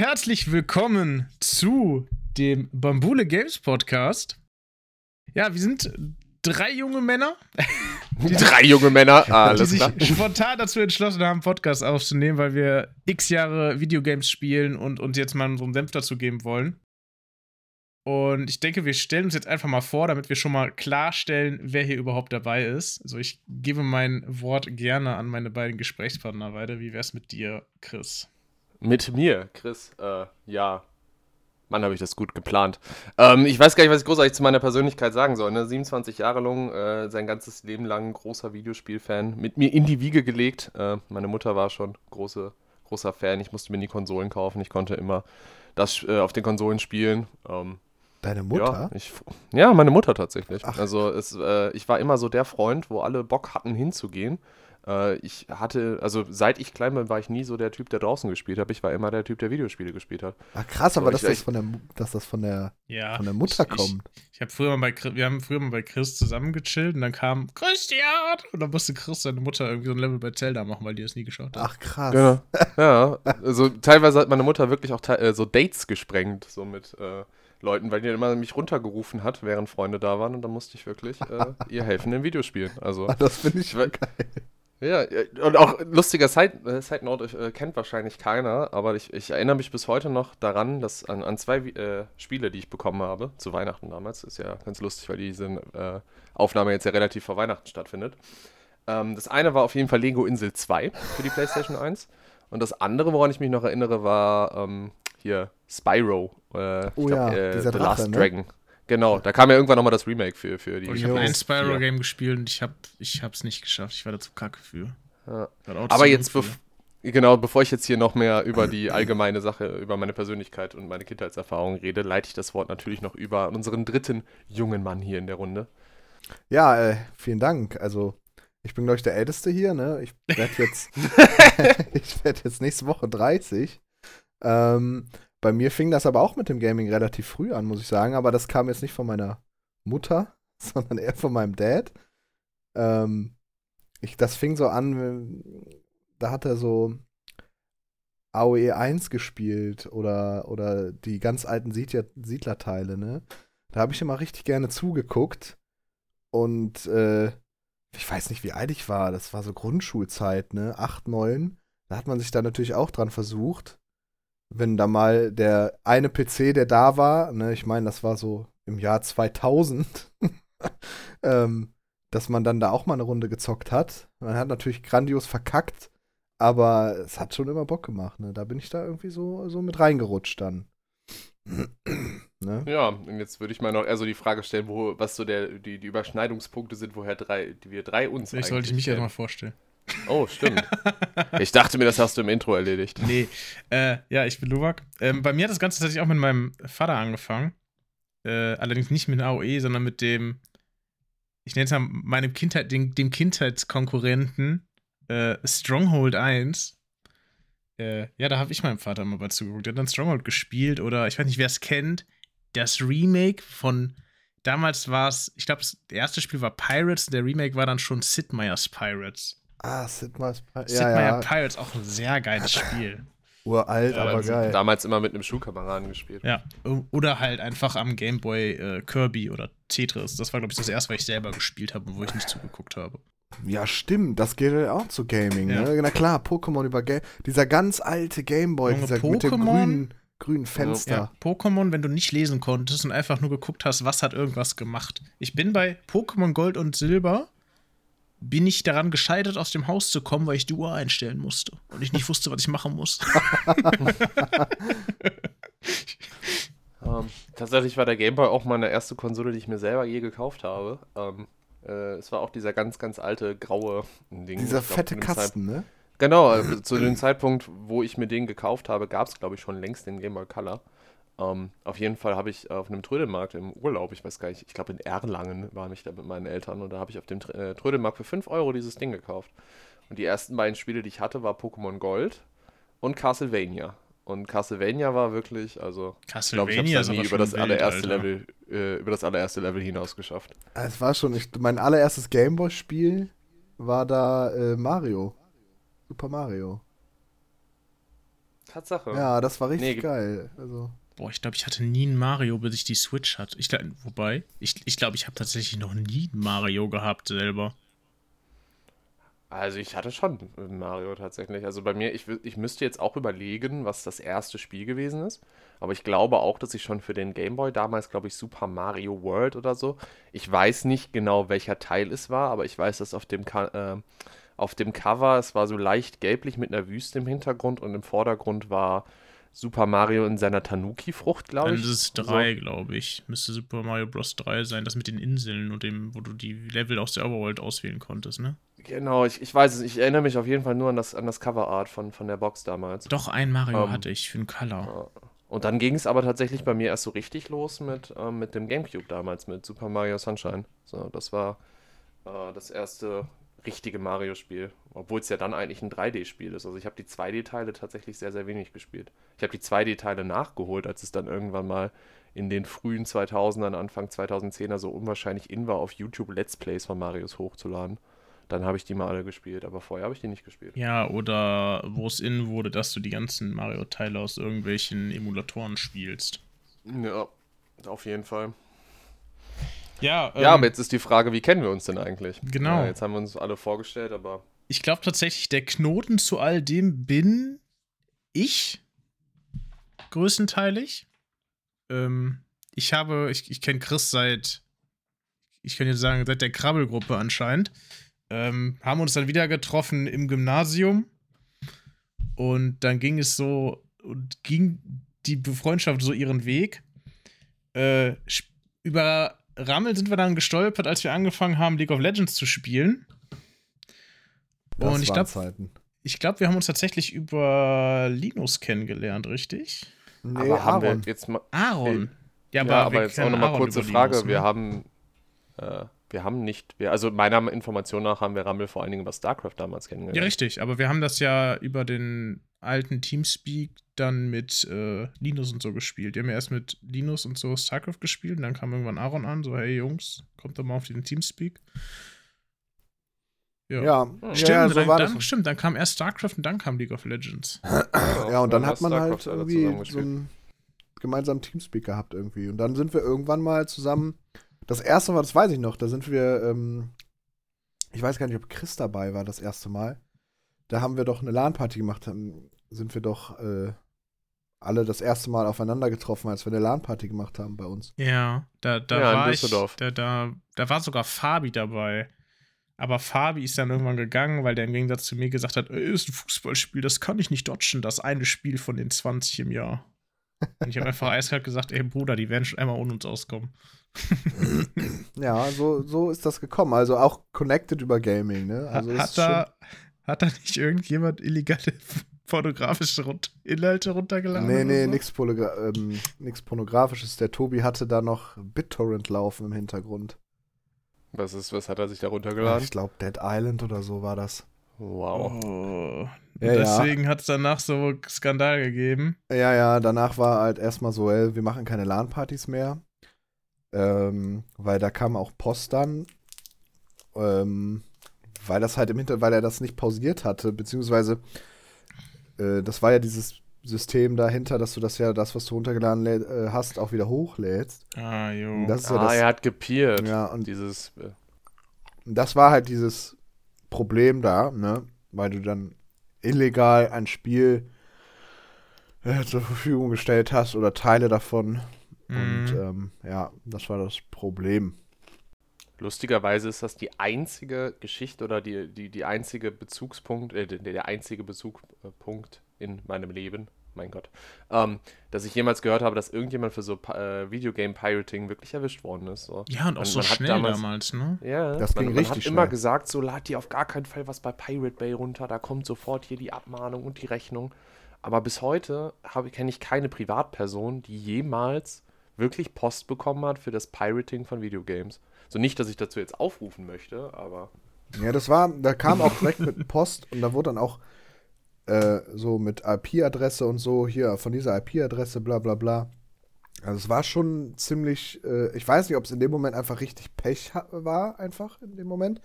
herzlich willkommen zu dem Bambule Games Podcast. Ja, wir sind drei junge Männer. Die drei junge Männer, ah, die alles sich klar. spontan dazu entschlossen haben, Podcast aufzunehmen, weil wir x Jahre Videogames spielen und uns jetzt mal so einen Senf dazu geben wollen. Und ich denke, wir stellen uns jetzt einfach mal vor, damit wir schon mal klarstellen, wer hier überhaupt dabei ist. Also ich gebe mein Wort gerne an meine beiden Gesprächspartner weiter. Wie wär's mit dir, Chris? Mit mir, Chris, äh, ja. Mann, habe ich das gut geplant. Ähm, ich weiß gar nicht, was ich großartig zu meiner Persönlichkeit sagen soll. Ne? 27 Jahre lang, äh, sein ganzes Leben lang großer Videospielfan. Mit mir in die Wiege gelegt. Äh, meine Mutter war schon große, großer Fan. Ich musste mir nie Konsolen kaufen. Ich konnte immer das äh, auf den Konsolen spielen. Ähm, Deine Mutter? Ja, ich, ja, meine Mutter tatsächlich. Ach. Also es, äh, ich war immer so der Freund, wo alle Bock hatten hinzugehen. Äh, ich hatte, also seit ich klein bin, war ich nie so der Typ, der draußen gespielt hat. Ich war immer der Typ, der Videospiele gespielt hat. Ah, krass, aber ich- dass, das ich- von der, dass das von der, Ja. von der Mutter ich, kommt. Ich, ich habe früher mal bei wir haben früher mal bei Chris zusammen gechillt und dann kam Christian und dann musste Chris seine Mutter irgendwie so ein Level bei Zelda machen, weil die das nie geschaut hat. Ach, krass. Genau. ja, also teilweise hat meine Mutter wirklich auch äh, so Dates gesprengt, so mit äh, Leuten, weil die immer mich runtergerufen hat, während Freunde da waren und dann musste ich wirklich äh, ihr helfen in Videospielen. Also. Ah, Das finde ich geil. Ja, ja, und auch lustiger Side, äh, Side Note, äh, kennt wahrscheinlich keiner, aber ich, ich erinnere mich bis heute noch daran, dass an, an zwei äh, Spiele, die ich bekommen habe, zu Weihnachten damals, ist ja ganz lustig, weil diese äh, Aufnahme jetzt ja relativ vor Weihnachten stattfindet. Ähm, das eine war auf jeden Fall Lego Insel 2 für die PlayStation 1 und das andere, woran ich mich noch erinnere, war ähm, hier Spyro, äh, Oh glaub, ja, äh, dieser The Drache, Last ne? Genau, da kam ja irgendwann nochmal das Remake für, für die Und ich habe ein PS4. Spyro-Game gespielt und ich habe ich hab's nicht geschafft. Ich war da zu kacke für. Ja. Aber jetzt, bef für. genau, bevor ich jetzt hier noch mehr über die allgemeine Sache, über meine Persönlichkeit und meine Kindheitserfahrung rede, leite ich das Wort natürlich noch über an unseren dritten jungen Mann hier in der Runde. Ja, äh, vielen Dank. Also, ich bin, glaube ich, der Älteste hier, ne? Ich werde jetzt, ich werde jetzt nächste Woche 30. Ähm, bei mir fing das aber auch mit dem Gaming relativ früh an, muss ich sagen. Aber das kam jetzt nicht von meiner Mutter, sondern eher von meinem Dad. Ähm, ich, das fing so an, da hat er so AOE 1 gespielt oder, oder die ganz alten Siedler, Siedlerteile, ne? Da habe ich immer richtig gerne zugeguckt. Und äh, ich weiß nicht, wie alt ich war. Das war so Grundschulzeit, ne? Acht, neun. Da hat man sich da natürlich auch dran versucht. Wenn da mal der eine PC, der da war, ne, ich meine, das war so im Jahr 2000, ähm, dass man dann da auch mal eine Runde gezockt hat. Man hat natürlich grandios verkackt, aber es hat schon immer Bock gemacht, ne? Da bin ich da irgendwie so, so mit reingerutscht dann. ne? Ja, und jetzt würde ich mal noch eher so die Frage stellen, wo, was so der, die, die Überschneidungspunkte sind, woher drei, die wir drei uns Vielleicht sollte ich mich eigentlich erst mal vorstellen. Oh, stimmt. ich dachte mir, das hast du im Intro erledigt. Nee, äh, ja, ich bin Luwak. Ähm, bei mir hat das Ganze tatsächlich auch mit meinem Vater angefangen. Äh, allerdings nicht mit AOE, sondern mit dem, ich nenne es mal meinem Kindheit, dem, dem Kindheitskonkurrenten äh, Stronghold 1. Äh, ja, da habe ich meinem Vater mal bei zugeguckt. Der hat dann Stronghold gespielt oder ich weiß nicht, wer es kennt. Das Remake von damals war es, ich glaube, das erste Spiel war Pirates, der Remake war dann schon Sid Meier's Pirates. Ah, Sid Meier's Pi- Sid ja, Meier ja, Pirates auch ein sehr geiles Spiel. uralt, Ja, aber also geil. Damals immer mit einem Schulkameraden gespielt. Ja, oder halt einfach am Gameboy äh, Kirby oder Tetris. Das war, glaube ich, das erste, was ich selber gespielt habe und wo ich nicht zugeguckt habe. Ja, stimmt, das geht ja auch zu Gaming, Ja. ne? Na klar, Pokémon über Game. Dieser ganz alte Gameboy, dieser mit dem Pokémon? grünen, grünen Ja, Fenster. Pokémon, wenn du nicht lesen konntest und einfach nur geguckt hast, was hat irgendwas gemacht. Ich bin bei Pokémon Gold und Silber, bin ich daran gescheitert, aus dem Haus zu kommen, weil ich die Uhr einstellen musste und ich nicht wusste, was ich machen muss. Ähm, tatsächlich war der Gameboy auch meine erste Konsole, die ich mir selber je gekauft habe. Ähm, äh, es war auch dieser ganz, ganz alte graue Ding. Dieser glaub, fette Kasten, ne? Genau, also zu dem Zeitpunkt, wo ich mir den gekauft habe, gab es, glaube ich, schon längst den Game Boy Color. Ähm, auf jeden Fall habe ich auf einem Trödelmarkt im Urlaub, ich weiß gar nicht, ich glaube in Erlangen war ich da mit meinen Eltern und da habe ich auf dem Tr- äh, Trödelmarkt für 5 Euro dieses Ding gekauft. Und die ersten beiden Spiele, die ich hatte, war Pokémon Gold und Castlevania. Und Castlevania war wirklich, also ich glaube, ich habe Castlevania nie über das wild, allererste Alter. Level, äh, über das allererste Level hinaus geschafft. Ah, Es war schon, ich, mein allererstes Gameboy-Spiel war da äh, Mario. Super Mario. Tatsache. Ja, das war richtig Nee, ge- geil. Also, Boah, ich glaube, ich hatte nie ein Mario, bis ich die Switch hatte. Ich, wobei, ich glaube, ich, glaub, ich habe tatsächlich noch nie ein Mario gehabt selber. Also ich hatte schon Mario tatsächlich. Also bei mir, ich, ich müsste jetzt auch überlegen, was das erste Spiel gewesen ist. Aber ich glaube auch, dass ich schon für den Game Boy damals, glaube ich, Super Mario World oder so. Ich weiß nicht genau, welcher Teil es war, aber ich weiß, dass auf dem, äh, auf dem Cover, es war so leicht gelblich mit einer Wüste im Hintergrund und im Vordergrund war Super Mario in seiner Tanuki-Frucht, glaube Dann ich. ist es So. drei, glaube ich. Müsste Super Mario Bros. 3 sein, das mit den Inseln und dem, wo du die Level aus der Overworld auswählen konntest, ne? Genau, ich, ich weiß es, ich erinnere mich auf jeden Fall nur an das, an das Coverart von, von der Box damals. Doch, ein Mario Ähm, hatte ich für den Color. Und dann ging es aber tatsächlich bei mir erst so richtig los mit, ähm, mit dem Gamecube damals, mit Super Mario Sunshine. So, das war äh, das erste richtige Mario-Spiel. Obwohl es ja dann eigentlich ein 3D-Spiel ist. Also ich habe die 2D-Teile tatsächlich sehr, sehr wenig gespielt. Ich habe die 2D-Teile nachgeholt, als es dann irgendwann mal in den frühen 2000ern, Anfang 2010er so unwahrscheinlich in war, auf YouTube Let's Plays von Marios hochzuladen. Dann habe ich die mal alle gespielt, aber vorher habe ich die nicht gespielt. Ja, oder wo es in wurde, dass du die ganzen Mario-Teile aus irgendwelchen Emulatoren spielst. Ja, auf jeden Fall. Ja, Ja, ähm, aber jetzt ist die Frage, wie kennen wir uns denn eigentlich? Genau. Ja, jetzt haben wir uns alle vorgestellt, aber ich glaube tatsächlich, der Knoten zu all dem bin ich größtenteilig. Ähm, ich habe, ich, ich kenne Chris seit, ich kann jetzt sagen, seit der Krabbelgruppe anscheinend. Ähm, haben uns dann wieder getroffen im Gymnasium. Und dann ging es so, und ging die Befreundschaft so ihren Weg. Äh, über Rammel sind wir dann gestolpert, als wir angefangen haben, League of Legends zu spielen. das Und ich waren glaub- Zeiten. Ich glaube, wir haben uns tatsächlich über Linus kennengelernt, richtig? Nee, aber haben Aaron. wir jetzt mal. Aaron. Ja, wir aber jetzt auch nochmal Aaron kurze Frage. Linus, Wir ne? haben. Äh, wir haben nicht. Wir, also meiner Information nach haben wir Rammel vor allen Dingen über StarCraft damals Ja, kennengelernt. richtig. Aber wir haben das ja über den alten Teamspeak dann mit äh, Linus und so gespielt. Wir haben ja erst mit Linus und so StarCraft gespielt und dann kam irgendwann Aaron an, so, hey Jungs, kommt doch mal auf den Teamspeak. Ja. Ja, Stimmt, ja, so dann, war dann, das. stimmt, dann kam erst StarCraft und dann kam League of Legends. Ja, und dann hat man halt StarCraft irgendwie so einen gemeinsamen Teamspeak gehabt irgendwie. Und dann sind wir irgendwann mal zusammen. Das erste Mal, das weiß ich noch, da sind wir, ähm, ich weiß gar nicht, ob Chris dabei war das erste Mal. Da haben wir doch eine LAN-Party gemacht, haben, sind wir doch äh, alle das erste Mal aufeinander getroffen, als wir eine LAN-Party gemacht haben bei uns. Ja, da, da Ja, in war Düsseldorf. ich, da, da, da war sogar Fabi dabei. Aber Fabi ist dann irgendwann gegangen, weil der im Gegensatz zu mir gesagt hat, "Ey, ist ein Fußballspiel, das kann ich nicht dodgen, das eine Spiel von den 20 im Jahr. Und ich habe einfach eiskalt gesagt, ey Bruder, die werden schon einmal ohne uns auskommen. Ja, so, so ist das gekommen. Also auch connected über Gaming, ne? Also hat, ist schon- da, hat da nicht irgendjemand illegale pornografische Rund Inhalte runtergeladen? Nee, nee, so? Polygra ähm, Pornografisches. Der Tobi hatte da noch BitTorrent laufen im Hintergrund. Was, ist, was hat er sich da runtergeladen? ich glaube, Dead Island oder so war das. Wow. Oh. Ja, ja. Deswegen hat es danach so Skandal gegeben. Ja, ja, danach war halt erstmal so, ey, wir machen keine LAN-Partys mehr. Ähm, weil da kam auch Post dann. Ähm, weil das halt im Hinter, weil er das nicht pausiert hatte, beziehungsweise äh, das war ja dieses System dahinter, dass du das ja, das, was du runtergeladen äh, hast, auch wieder hochlädst. Ah, jo. Das ist ja Ah, das, er hat gepiert. ja, und Dieses. Äh, das war halt dieses Problem da, ne? Weil du dann illegal ein Spiel äh, zur Verfügung gestellt hast oder Teile davon. Und Mhm. ähm, ja, das war das Problem. lustigerweise ist das die einzige Geschichte oder die, die, die einzige Bezugspunkt, äh, der, der einzige Bezugpunkt in meinem Leben, mein Gott, ähm, dass ich jemals gehört habe, dass irgendjemand für so äh, Videogame-Pirating wirklich erwischt worden ist. So. ja, und auch man- so man hat schnell damals- damals, ne? Ja, Das man, ging man hat richtig immer schnell. gesagt, so lad dir auf gar keinen Fall was bei Pirate Bay runter, da kommt sofort hier die Abmahnung und die Rechnung. Aber bis heute kenne ich keine Privatperson, die jemals wirklich Post bekommen hat für das Pirating von Videogames. So nicht, dass ich dazu jetzt aufrufen möchte, aber Ja, das war, da kam auch direkt mit Post und da wurde dann auch äh, so mit IP-Adresse und so, hier von dieser IP-Adresse, bla bla bla. Also es war schon ziemlich, äh, ich weiß nicht, ob es in dem Moment einfach richtig Pech war, einfach in dem Moment,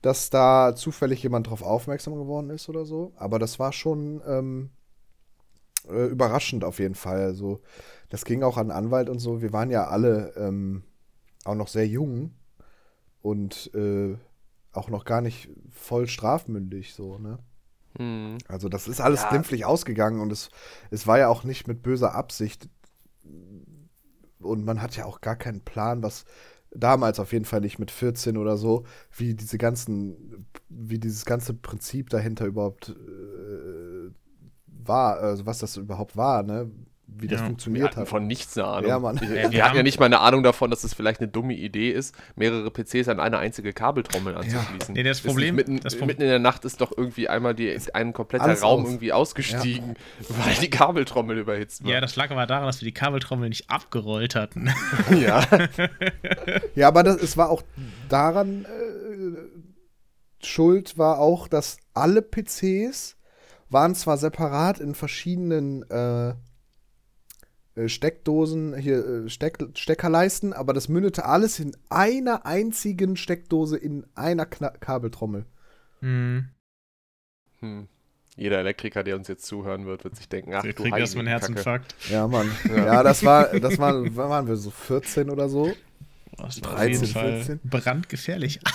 dass da zufällig jemand drauf aufmerksam geworden ist oder so. Aber das war schon ähm, äh, überraschend auf jeden Fall. Also, das ging auch an Anwalt und so. Wir waren ja alle ähm, auch noch sehr jung und äh, auch noch gar nicht voll strafmündig, so, ne? Hm. Also, das ist alles Ja. glimpflich ausgegangen und es, es war ja auch nicht mit böser Absicht. Und man hat ja auch gar keinen Plan, was damals auf jeden Fall nicht mit 14 oder so, wie diese ganzen, wie dieses ganze Prinzip dahinter überhaupt äh, war, also was das überhaupt war, ne? Wie das Ja, Wir funktioniert hatten hat. von nichts eine Ahnung. Ja, Mann. Wir, Ja, wir wir hatten ja nicht mal eine Ahnung davon, dass es vielleicht eine dumme Idee ist, mehrere PCs an eine einzige Kabeltrommel anzuschließen. Nee, das Problem- Mitten, das Pro- mitten in der Nacht ist doch irgendwie einmal die, ein kompletter Raum aus. irgendwie ausgestiegen, weil die Kabeltrommel überhitzt war. Ja, das lag aber daran, dass wir die Kabeltrommel nicht abgerollt hatten. ja. Ja, aber das, es war auch daran äh, schuld, war auch, dass alle PCs waren zwar separat in verschiedenen äh, Steckdosen, hier äh, Steck, Steckerleisten, aber das mündete alles in einer einzigen Steckdose in einer Kna Kabeltrommel. Hm. Hm. Jeder Elektriker, der uns jetzt zuhören wird, wird sich denken, ach Der du kriegt erstmal einen. Herzinfarkt. Ja, Mann. Ja. ja, das war, das war, wann waren wir so 14 oder so? Das war auf 13, jeden Fall 14. brandgefährlich.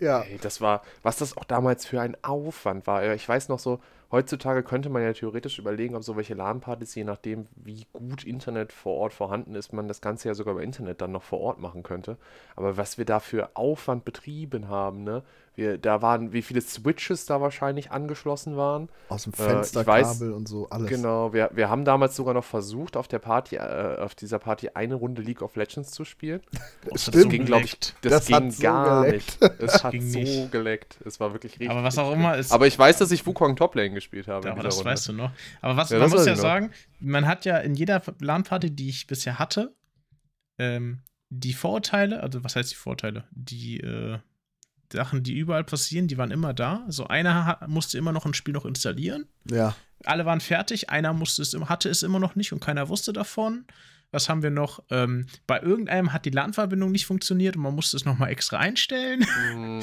Ja. Ey, das war, was das auch damals für ein Aufwand war. Ich weiß noch so, heutzutage könnte man ja theoretisch überlegen, ob so welche LAN-Partys, je nachdem, wie gut Internet vor Ort vorhanden ist, man das Ganze ja sogar über Internet dann noch vor Ort machen könnte. Aber was wir da für Aufwand betrieben haben, ne? Wir, da waren, wie viele Switches da wahrscheinlich angeschlossen waren. Aus dem Äh, ich Fensterkabel und so, alles. Genau, wir, wir haben damals sogar noch versucht, auf der Party, äh, auf dieser Party eine Runde League of Legends zu spielen. Das Stimmt. so ging, glaube ich, das, Das ging so gar geleckt. nicht. Es hat ging so nicht. geleckt. Es war wirklich richtig. Aber was auch immer ist- Aber ich weiß, dass ich Wukong Toplane gespielt habe. in Aber das Runde. weißt du noch. Aber was, Ja, man das muss weiß ja ich noch. sagen, man hat ja in jeder LAN-Party, die ich bisher hatte, ähm, die Vorurteile, also was heißt die Vorteile? Die äh, Sachen, die überall passieren, die waren immer da. Also einer musste immer noch ein Spiel noch installieren. Ja. Alle waren fertig, einer musste es, hatte es immer noch nicht und keiner wusste davon. Was haben wir noch? Ähm, bei irgendeinem hat die LAN-Verbindung nicht funktioniert und man musste es nochmal extra einstellen.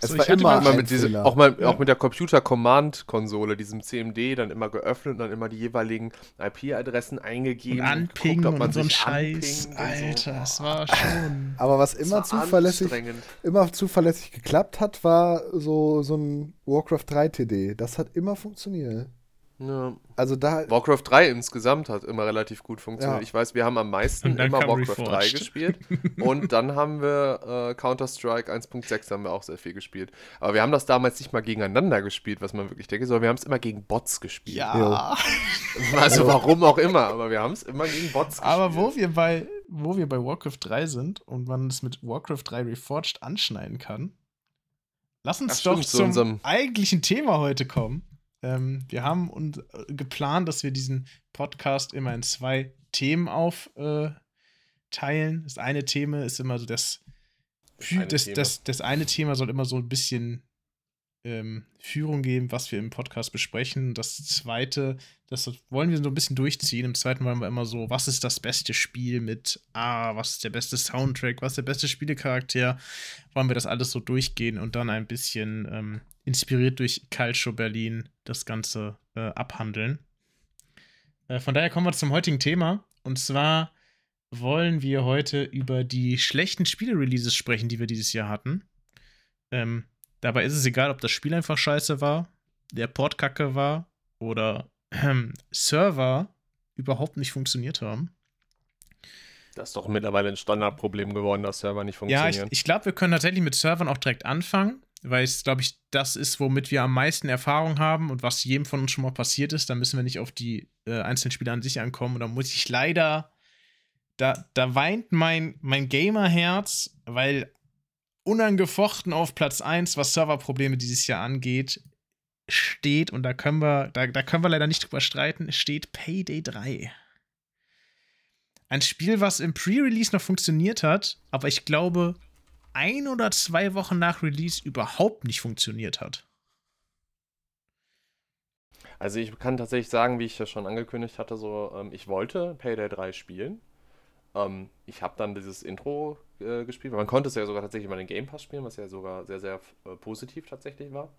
Es So, war ich hatte immer Immer mit diese, auch, mal, Ja. auch mit der Computer-Command-Konsole, diesem CMD, dann immer geöffnet und dann immer die jeweiligen IP-Adressen eingegeben. Und anpingen ob man und so ein Scheiß. und Alter, so. es war schon. Aber was Das immer war zuverlässig, immer zuverlässig geklappt hat, war so, so ein Warcraft 3 TD. Das hat immer funktioniert. Ja. Also da, Warcraft 3 insgesamt hat immer relativ gut funktioniert. Ja. Ich weiß, wir haben am meisten immer Warcraft 3 Reforged. gespielt. Und dann haben wir äh, Counter-Strike 1.6 haben wir auch sehr viel gespielt. Aber wir haben das damals nicht mal gegeneinander gespielt, was man wirklich denkt, sondern wir haben es immer gegen Bots gespielt. Ja. Also warum auch immer, aber wir haben es immer gegen Bots gespielt. Aber wo wir bei, wo wir bei Warcraft 3 sind und man es mit Warcraft 3 Reforged anschneiden kann, lass uns Ach, doch stimmt, zu zum unserem- eigentlichen Thema heute kommen. Ähm, wir haben uns äh, geplant, dass wir diesen Podcast immer in zwei Themen aufteilen. das eine Thema ist immer so das, eine das, Thema. das, das eine Thema soll immer so ein bisschen ähm, Führung geben, was wir im Podcast besprechen. Das zweite, das wollen wir so ein bisschen durchziehen. Im zweiten wollen wir immer so, was ist das beste Spiel mit, ah, was ist der beste Soundtrack, was ist der beste Spielecharakter, wollen wir das alles so durchgehen und dann ein bisschen ähm, inspiriert durch Calcio Berlin das Ganze äh, abhandeln. Äh, von daher kommen wir zum heutigen Thema. Und zwar wollen wir heute über die schlechten Spiele-Releases sprechen, die wir dieses Jahr hatten. Ähm, dabei ist es egal, ob das Spiel einfach scheiße war, der Port kacke war oder ähm, Server überhaupt nicht funktioniert haben. Das ist doch mittlerweile ein Standardproblem geworden, dass Server nicht Ja, funktionieren. ich, ich glaube, wir können tatsächlich mit Servern auch direkt anfangen, weil es, glaube ich, das ist, womit wir am meisten Erfahrung haben und was jedem von uns schon mal passiert ist. Da müssen wir nicht auf die äh, einzelnen Spiele an sich ankommen. Und da muss ich leider, da, da weint mein, mein Gamer-Herz, weil unangefochten auf Platz 1, was Serverprobleme dieses Jahr angeht, steht, und da können wir, da, da können wir leider nicht drüber streiten, steht Payday 3. Ein Spiel, was im Pre-Release noch funktioniert hat, aber ich glaube, ein oder zwei Wochen nach Release überhaupt nicht funktioniert hat. Also ich kann tatsächlich sagen, wie ich ja schon angekündigt hatte, so ähm, ich wollte Payday 3 spielen. Ähm, ich habe dann dieses Intro äh, gespielt, weil man konnte es ja sogar tatsächlich mal in den Game Pass spielen, was ja sogar sehr, sehr äh, positiv tatsächlich war.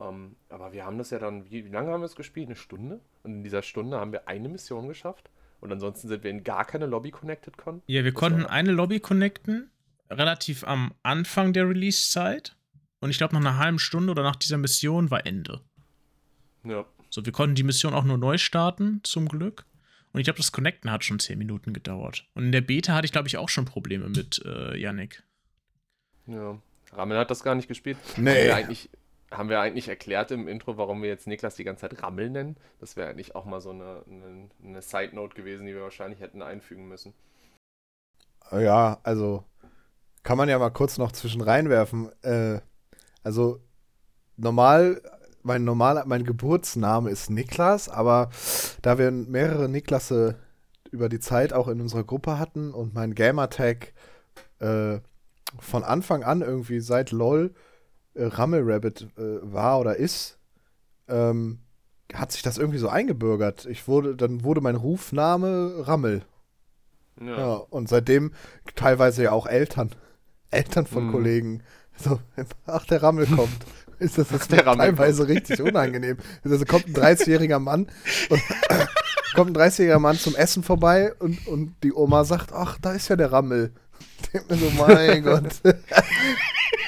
Ähm, aber wir haben das ja dann, wie, wie lange haben wir es gespielt? Eine Stunde? Und in dieser Stunde haben wir eine Mission geschafft. Und ansonsten sind wir in gar keine Lobby connected konnten. Ja, wir Das konnten eine Lobby connecten, relativ am Anfang der Release-Zeit. Und ich glaube, nach einer halben Stunde oder nach dieser Mission war Ende. Ja. So, wir konnten die Mission auch nur neu starten, zum Glück. Und ich glaube, das Connecten hat schon 10 Minuten gedauert. Und in der Beta hatte ich, glaube ich, auch schon Probleme mit äh, Yannick. Ja. Rammel hat das gar nicht gespielt. Haben Nee. wir, eigentlich, haben wir eigentlich erklärt im Intro, warum wir jetzt Niklas die ganze Zeit Rammel nennen? Das wäre eigentlich auch mal so eine, eine, eine Side-Note gewesen, die wir wahrscheinlich hätten einfügen müssen. Ja, also kann man ja mal kurz noch zwischen reinwerfen. Äh, also normal, mein normaler, mein Geburtsname ist Niklas, aber da wir mehrere Niklasse über die Zeit auch in unserer Gruppe hatten und mein Gamertag äh, von Anfang an irgendwie seit LOL äh, Rabbit äh, war oder ist, ähm, hat sich das irgendwie so eingebürgert. Ich wurde, dann wurde mein Rufname Rammel. Ja. Ja, und seitdem teilweise ja auch Eltern. Eltern von Mhm. Kollegen. So, ach, der Rammel kommt. Ist das, das der Rammel teilweise richtig unangenehm. Also kommt ein 30-jähriger Mann und kommt ein 30-jähriger Mann zum Essen vorbei und, und die Oma sagt, ach, da ist ja der Rammel. Ich denk mir so, mein Gott.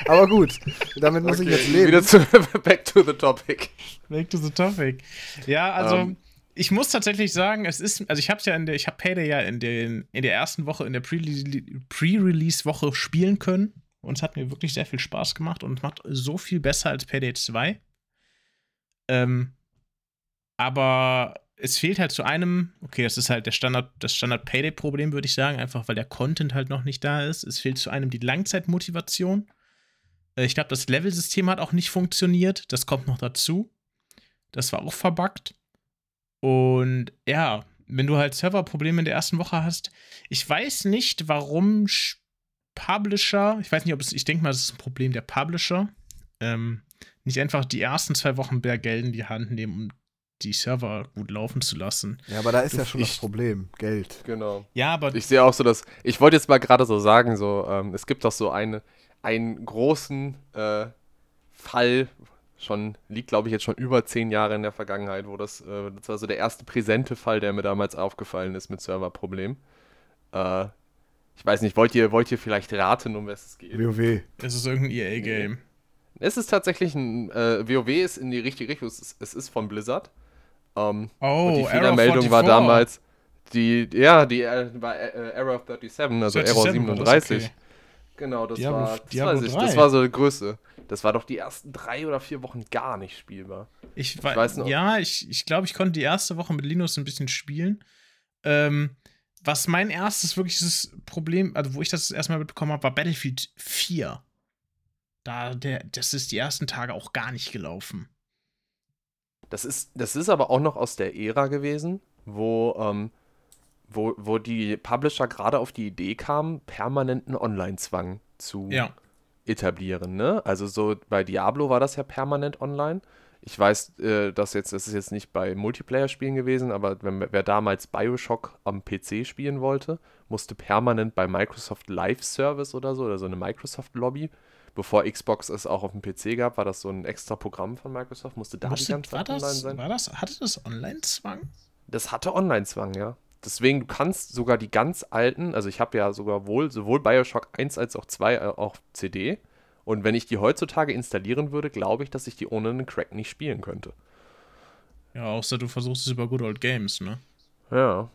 Aber gut, damit muss ich Okay, jetzt leben. Wieder zu, back to the topic. Back to the topic. Ja, also Ähm. Ich muss tatsächlich sagen, es ist, also ich habe ja in der, ich habe Payday ja in, den, in der ersten Woche, in der Pre- Pre-Release-Woche spielen können. Und es hat mir wirklich sehr viel Spaß gemacht und macht so viel besser als Payday 2. Ähm, aber es fehlt halt zu einem, okay, das ist halt der Standard, das Standard-Payday-Problem, würde ich sagen, einfach weil der Content halt noch nicht da ist. Es fehlt zu einem die Langzeitmotivation. Äh, Ich glaube, das Level-System hat auch nicht funktioniert. Das kommt noch dazu. Das war auch verbuggt. Und ja, wenn du halt Serverprobleme in der ersten Woche hast, ich weiß nicht, warum Publisher, ich weiß nicht, ob es, ich denke mal, das ist ein Problem der Publisher, ähm, nicht einfach die ersten zwei Wochen mehr Geld in die Hand nehmen, um die Server gut laufen zu lassen. Ja, aber da ist ja Ich- schon das Problem. Geld. Genau. Ja, aber Ich sehe auch so, dass. Ich wollte jetzt mal gerade so sagen, so, ähm, es gibt doch so eine, einen großen äh, Fall, schon, liegt, glaube ich, jetzt schon über zehn Jahre in der Vergangenheit, wo das, äh, das war so der erste präsente Fall, der mir damals aufgefallen ist mit Serverproblemen. Äh, ich weiß nicht, wollt ihr, wollt ihr vielleicht raten, um was es geht? WoW. es ist irgendein EA-Game. Es ist tatsächlich ein, äh, WoW ist in die richtige Richtung, es ist, es ist von Blizzard. Ähm, Oh, und die Error Fehlermeldung war 44. damals, die, ja, die äh, war äh, Error 37, also Error 37 war das, 37. okay. Genau, das Diablo- war, das, Diablo weiß ich, 3. das war so die Größe. Das war doch die ersten drei oder vier Wochen gar nicht spielbar. Ich, wei- weiß noch. Ja, ich, ich glaube, ich konnte die erste Woche mit Linus ein bisschen spielen. Ähm, was mein erstes wirkliches Problem, also wo ich das erstmal mitbekommen habe, war Battlefield 4. Da, der, das ist die ersten Tage auch gar nicht gelaufen. Das ist, das ist aber auch noch aus der Ära gewesen, wo, ähm, wo, wo die Publisher gerade auf die Idee kamen, permanenten Online-Zwang zu Ja. Etablieren. Ne? Also so bei Diablo war das ja permanent online. Ich weiß, äh, dass jetzt, das ist jetzt nicht bei Multiplayer-Spielen gewesen, aber wenn, wer damals Bioshock am PC spielen wollte, musste permanent bei Microsoft Live Service oder so, oder so eine Microsoft-Lobby, bevor Xbox es auch auf dem PC gab, war das so ein extra Programm von Microsoft, musste da die Musste, ganze war, Zeit online das, sein. war das, hatte das Online-Zwang? Das hatte Online-Zwang, ja. Deswegen, du kannst sogar die ganz alten, also ich habe ja sogar wohl, sowohl Bioshock 1 als auch 2 äh, auch CD. Und wenn ich die heutzutage installieren würde, glaube ich, dass ich die ohne einen Crack nicht spielen könnte. Ja, außer du versuchst es über Good Old Games, ne? Ja.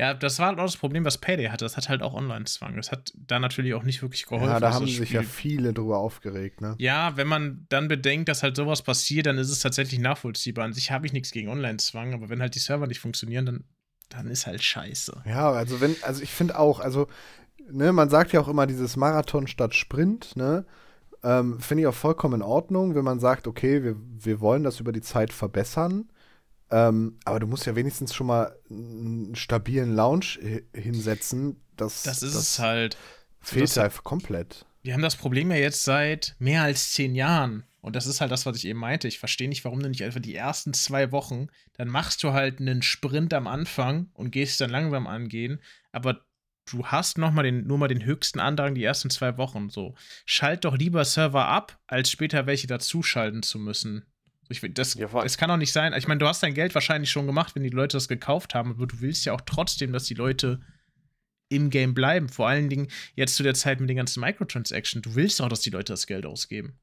Ja, das war halt auch das Problem, was Payday hatte. Das hat halt auch Online-Zwang. Das hat da natürlich auch nicht wirklich geholfen. Ja, da haben sich Spiel- ja viele drüber aufgeregt, ne? Ja, wenn man dann bedenkt, dass halt sowas passiert, dann ist es tatsächlich nachvollziehbar. An sich habe ich nichts gegen Online-Zwang, aber wenn halt die Server nicht funktionieren, dann, dann ist halt scheiße. Ja, also wenn, also ich finde auch, also, ne, man sagt ja auch immer dieses Marathon statt Sprint, ne? Ähm, finde ich auch vollkommen in Ordnung, wenn man sagt, okay, wir, wir wollen das über die Zeit verbessern. Ähm, aber du musst ja wenigstens schon mal einen stabilen hi- hinsetzen. Das, Das ist es halt. fehlt das- einfach komplett. Wir haben das Problem ja jetzt seit mehr als zehn Jahren. Und das ist halt das, was ich eben meinte. Ich verstehe nicht, warum du nicht einfach die ersten zwei Wochen, dann machst du halt einen Sprint am Anfang und gehst dann langsam angehen. Aber du hast noch mal den, nur mal den höchsten Andrang die ersten zwei Wochen. So, schalt doch lieber Server ab, als später welche dazuschalten zu müssen. Ich, das, ja, das kann auch nicht sein. Ich meine, du hast dein Geld wahrscheinlich schon gemacht, wenn die Leute das gekauft haben, aber du willst ja auch trotzdem, dass die Leute im Game bleiben. Vor allen Dingen jetzt zu der Zeit mit den ganzen Microtransactions. Du willst auch, dass die Leute das Geld ausgeben.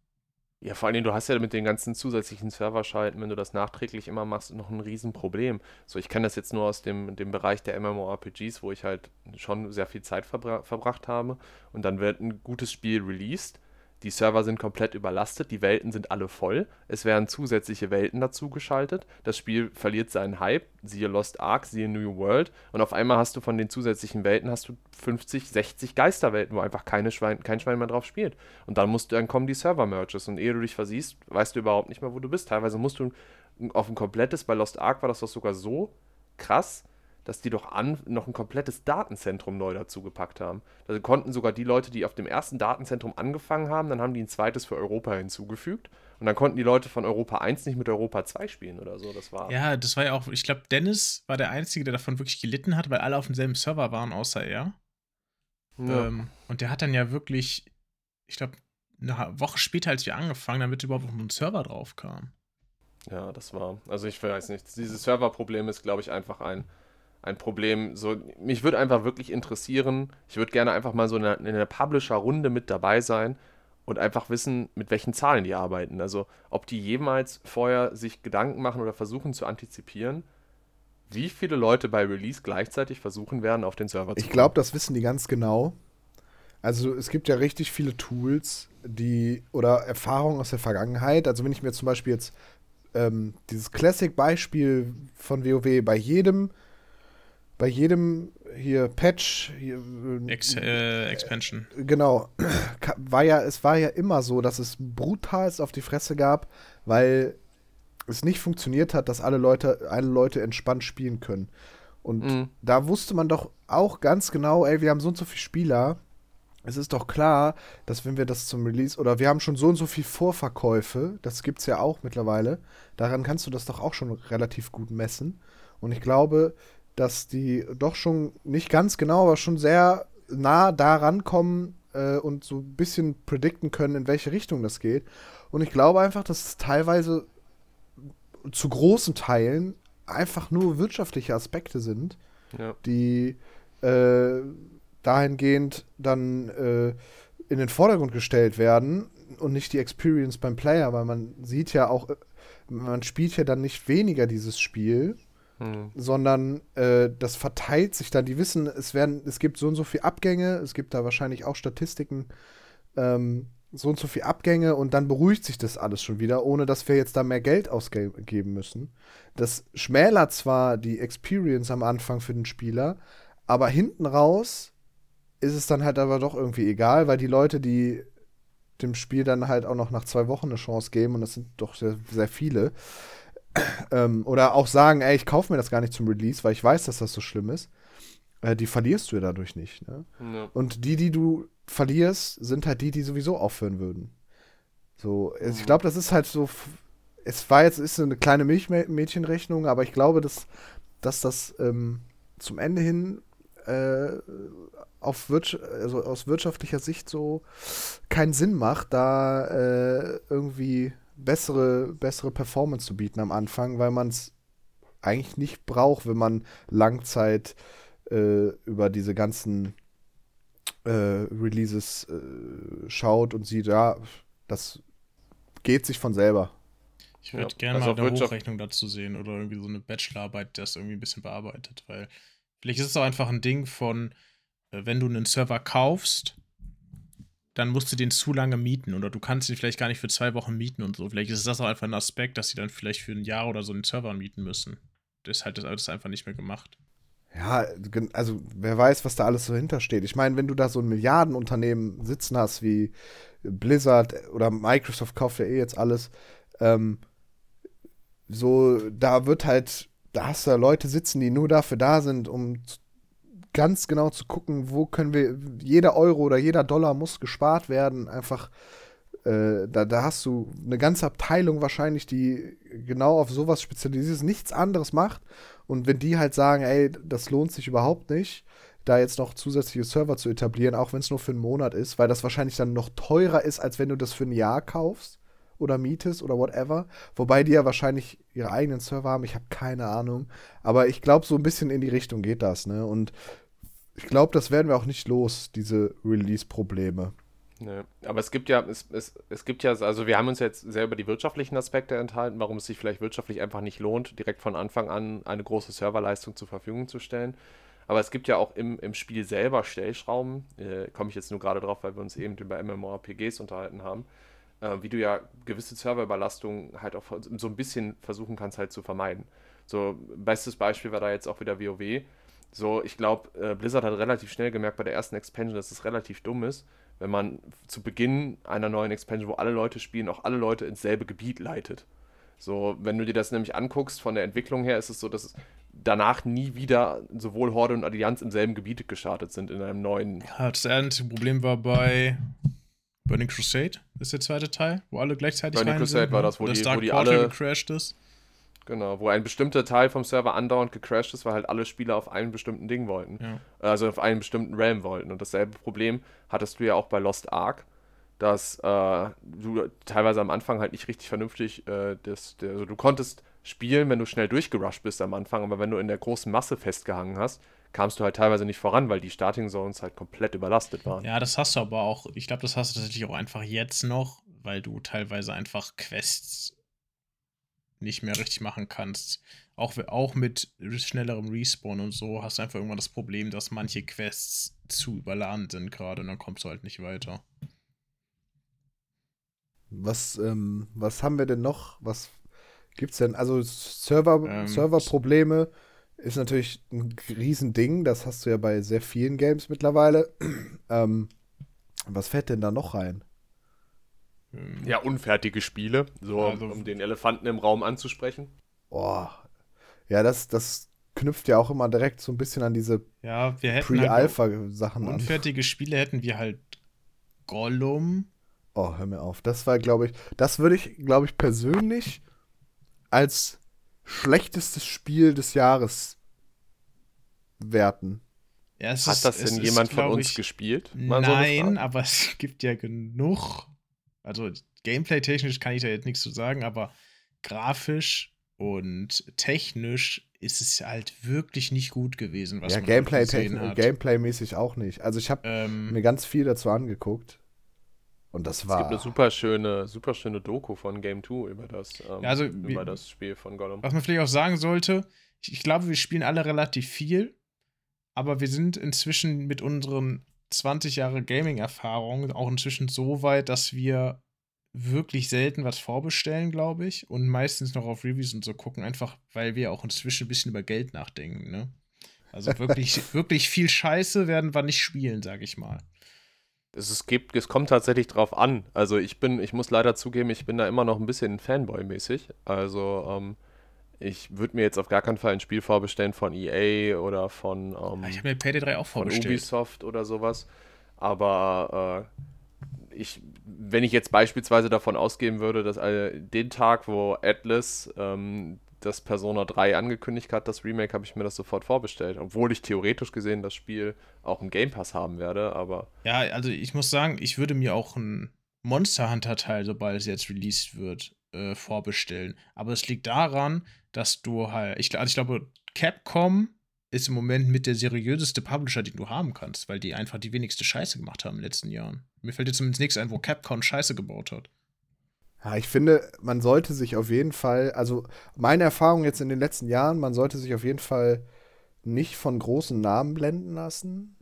Ja, vor allen Dingen, du hast ja mit den ganzen zusätzlichen Serverschalten, wenn du das nachträglich immer machst, noch ein Riesenproblem. So, ich kenne das jetzt nur aus dem, dem Bereich der MMORPGs, wo ich halt schon sehr viel Zeit verbra verbracht habe. Und dann wird ein gutes Spiel released die Server sind komplett überlastet, die Welten sind alle voll. Es werden zusätzliche Welten dazu geschaltet. Das Spiel verliert seinen Hype, siehe Lost Ark, siehe New World. Und auf einmal hast du von den zusätzlichen Welten hast du 50, 60 Geisterwelten, wo einfach keine Schwein, kein Schwein mehr drauf spielt. Und dann musst du, dann kommen die Server-Merges. Und ehe du dich versiehst, weißt du überhaupt nicht mehr, wo du bist. Teilweise musst du auf ein komplettes, bei Lost Ark war das doch sogar so krass, dass die doch an, noch ein komplettes Datenzentrum neu dazu gepackt haben. Also konnten sogar die Leute, die auf dem ersten Datenzentrum angefangen haben, dann haben die ein zweites für Europa hinzugefügt. Und dann konnten die Leute von Europa 1 nicht mit Europa 2 spielen oder so. Das war. Ja, das war ja auch, ich glaube, Dennis war der Einzige, der davon wirklich gelitten hat, weil alle auf demselben Server waren, außer er. Ja. Ähm, und der hat dann ja wirklich, ich glaube, eine Woche später, als wir angefangen, damit überhaupt auf einen Server drauf kam. Ja, das war. Also ich weiß nicht. Dieses Serverproblem ist, glaube ich, einfach ein ein Problem. So, mich würde einfach wirklich interessieren, ich würde gerne einfach mal so in einer, in einer Publisher-Runde mit dabei sein und einfach wissen, mit welchen Zahlen die arbeiten. Also ob die jemals vorher sich Gedanken machen oder versuchen zu antizipieren, wie viele Leute bei Release gleichzeitig versuchen werden, auf den Server zu kommen. Ich glaube, das wissen die ganz genau. Also es gibt ja richtig viele Tools, die oder Erfahrungen aus der Vergangenheit. Also wenn ich mir zum Beispiel jetzt ähm, dieses Classic-Beispiel von WoW bei jedem bei jedem hier Patch hier, Ex äh, Expansion. Genau. War ja, es war ja immer so, dass es brutal auf die Fresse gab, weil es nicht funktioniert hat, dass alle Leute, alle Leute entspannt spielen können. Und mhm. da wusste man doch auch ganz genau, ey, wir haben so und so viele Spieler. Es ist doch klar, dass wenn wir das zum Release oder wir haben schon so und so viel Vorverkäufe, das gibt's ja auch mittlerweile. Daran kannst du das doch auch schon relativ gut messen. Und ich glaube, dass die doch schon nicht ganz genau, aber schon sehr nah daran kommen äh, und so ein bisschen predikten können, in welche Richtung das geht. Und ich glaube einfach, dass es teilweise zu großen Teilen einfach nur wirtschaftliche Aspekte sind, ja. die äh, dahingehend dann äh, in den Vordergrund gestellt werden und nicht die Experience beim Player, weil man sieht ja auch, man spielt ja dann nicht weniger dieses Spiel, hm. sondern äh, das verteilt sich dann. Die wissen, es werden, es gibt so und so viele Abgänge, es gibt da wahrscheinlich auch Statistiken, ähm, so und so viele Abgänge und dann beruhigt sich das alles schon wieder, ohne dass wir jetzt da mehr Geld ausgeben müssen. Das schmälert zwar die Experience am Anfang für den Spieler, aber hinten raus ist es dann halt aber doch irgendwie egal, weil die Leute, die dem Spiel dann halt auch noch nach zwei Wochen eine Chance geben, und das sind doch sehr, sehr viele, ähm, oder auch sagen, ey, ich kaufe mir das gar nicht zum Release, weil ich weiß, dass das so schlimm ist, äh, die verlierst du ja dadurch nicht. Ne? Ja. Und die, die du verlierst, sind halt die, die sowieso aufhören würden. So, also ich mhm. glaube, das ist halt so. Es war jetzt ist eine kleine Milchmädchenrechnung, aber ich glaube, dass, dass das ähm, zum Ende hin äh, auf Wirtschaft, also aus wirtschaftlicher Sicht so keinen Sinn macht, da äh, irgendwie bessere, bessere Performance zu bieten am Anfang, weil man es eigentlich nicht braucht, wenn man Langzeit äh, über diese ganzen äh, Releases äh, schaut und sieht, ja, das geht sich von selber. Ich würde ja, gerne also mal eine Hochrechnung dazu sehen oder irgendwie so eine Bachelorarbeit, die das irgendwie ein bisschen bearbeitet, weil vielleicht ist es auch einfach ein Ding von, äh, wenn du einen Server kaufst, dann musst du den zu lange mieten oder du kannst ihn vielleicht gar nicht für zwei Wochen mieten und so. Vielleicht ist das auch einfach ein Aspekt, dass sie dann vielleicht für ein Jahr oder so einen Server mieten müssen. Deshalb ist das einfach nicht mehr gemacht. Ja, also wer weiß, was da alles so hintersteht. Ich meine, wenn du da so ein Milliardenunternehmen sitzen hast wie Blizzard oder Microsoft kauft ja eh jetzt alles, ähm, so, da wird halt, da hast du ja Leute sitzen, die nur dafür da sind, um ganz genau zu gucken, wo können wir, jeder Euro oder jeder Dollar muss gespart werden. Einfach, äh, da, da hast du eine ganze Abteilung wahrscheinlich, die genau auf sowas spezialisiert ist, nichts anderes macht. Und wenn die halt sagen, ey, das lohnt sich überhaupt nicht, da jetzt noch zusätzliche Server zu etablieren, auch wenn es nur für einen Monat ist, weil das wahrscheinlich dann noch teurer ist, als wenn du das für ein Jahr kaufst oder mietest oder whatever. Wobei die ja wahrscheinlich ihre eigenen Server haben, ich habe keine Ahnung. Aber ich glaube, so ein bisschen in die Richtung geht das, ne? Und ich glaube, das werden wir auch nicht los, diese Release-Probleme. Nee. Aber es gibt ja, es, es, es gibt ja, also wir haben uns jetzt sehr über die wirtschaftlichen Aspekte enthalten, warum es sich vielleicht wirtschaftlich einfach nicht lohnt, direkt von Anfang an eine große Serverleistung zur Verfügung zu stellen. Aber es gibt ja auch im, im Spiel selber Stellschrauben, äh, komme ich jetzt nur gerade drauf, weil wir uns eben über MMORPGs unterhalten haben, äh, wie du ja gewisse Serverüberlastungen halt auch so ein bisschen versuchen kannst halt zu vermeiden. So, bestes Beispiel war da jetzt auch wieder WoW. So, ich glaube, äh, Blizzard hat relativ schnell gemerkt bei der ersten Expansion, dass es relativ dumm ist, wenn man zu Beginn einer neuen Expansion, wo alle Leute spielen, auch alle Leute ins selbe Gebiet leitet. So, wenn du dir das nämlich anguckst, von der Entwicklung her ist es so, dass danach nie wieder sowohl Horde und Allianz im selben Gebiet gestartet sind, in einem neuen. Ja, das einzige Problem war bei Burning Crusade, ist der zweite Teil, wo alle gleichzeitig Burning Crusade sind, war das, wo, die, wo die alle gecrashed ist. Genau, wo ein bestimmter Teil vom Server andauernd gecrashed ist, weil halt alle Spieler auf einem bestimmten Ding wollten. Ja. Also auf einen bestimmten Realm wollten. Und dasselbe Problem hattest du ja auch bei Lost Ark, dass äh, du teilweise am Anfang halt nicht richtig vernünftig, äh, das, der, also du konntest spielen, wenn du schnell durchgerusht bist am Anfang, aber wenn du in der großen Masse festgehangen hast, kamst du halt teilweise nicht voran, weil die Starting Zones halt komplett überlastet waren. Ja, das hast du aber auch, ich glaube, das hast du tatsächlich auch einfach jetzt noch, weil du teilweise einfach Quests nicht mehr richtig machen kannst. Auch, auch mit schnellerem Respawn und so hast du einfach irgendwann das Problem, dass manche Quests zu überladen sind gerade und dann kommst du halt nicht weiter. Was, ähm, was haben wir denn noch? Was gibt's denn? Also Server, ähm, Serverprobleme ist natürlich ein Riesending. Das hast du ja bei sehr vielen Games mittlerweile. ähm, was fällt denn da noch rein? Ähm, ja, unfertige Spiele, so also, um den Elefanten im Raum anzusprechen. Boah. Ja, das, das knüpft ja auch immer direkt so ein bisschen an diese ja, wir hätten Pre-Alpha-Sachen halt Unfertige Spiele hätten wir halt Gollum. Oh, hör mir auf. Das war, glaube ich, das würde ich, glaube ich, persönlich als schlechtestes Spiel des Jahres werten. Ja, Hat ist, das denn jemand ist, von uns ich, gespielt? Nein, so aber es gibt ja genug also gameplay-technisch kann ich da jetzt nichts zu sagen, aber grafisch und technisch ist es halt wirklich nicht gut gewesen, was ja, man Gameplay gesehen hat. Gameplay-mäßig auch nicht. Also ich habe ähm, mir ganz viel dazu angeguckt. Und das war. Es gibt eine super schöne, super schöne Doku von Game 2 über das, ähm, ja, also, über wie, das Spiel von Gollum. Was man vielleicht auch sagen sollte, ich, ich glaube, wir spielen alle relativ viel, aber wir sind inzwischen mit unseren 20 Jahre Gaming-Erfahrung auch inzwischen so weit, dass wir wirklich selten was vorbestellen, glaube ich, und meistens noch auf Reviews und so gucken, einfach weil wir auch inzwischen ein bisschen über Geld nachdenken, ne? Also wirklich, wirklich viel Scheiße werden wir nicht spielen, sage ich mal. Es, es, gibt, es kommt tatsächlich drauf an. Also ich bin, ich muss leider zugeben, ich bin da immer noch ein bisschen Fanboy-mäßig. Also ähm, ich würde mir jetzt auf gar keinen Fall ein Spiel vorbestellen von EA oder von, ähm, ich habe mir Payday 3 auch vorbestellt. Von Ubisoft oder sowas. Aber äh, ich, wenn ich jetzt beispielsweise davon ausgehen würde, dass äh, den Tag, wo Atlas ähm, das Persona 3 angekündigt hat, das Remake, habe ich mir das sofort vorbestellt. Obwohl ich theoretisch gesehen das Spiel auch im Game Pass haben werde, aber. Ja, also ich muss sagen, ich würde mir auch ein Monster Hunter Teil, sobald es jetzt released wird, äh, vorbestellen. Aber es liegt daran, dass du halt, ich, also ich glaube, Capcom ist im Moment mit der seriöseste Publisher, den du haben kannst, weil die einfach die wenigste Scheiße gemacht haben in den letzten Jahren. Mir fällt jetzt zumindest nichts ein, wo Capcom Scheiße gebaut hat. Ja, ich finde, man sollte sich auf jeden Fall, also meine Erfahrung jetzt in den letzten Jahren, man sollte sich auf jeden Fall nicht von großen Namen blenden lassen.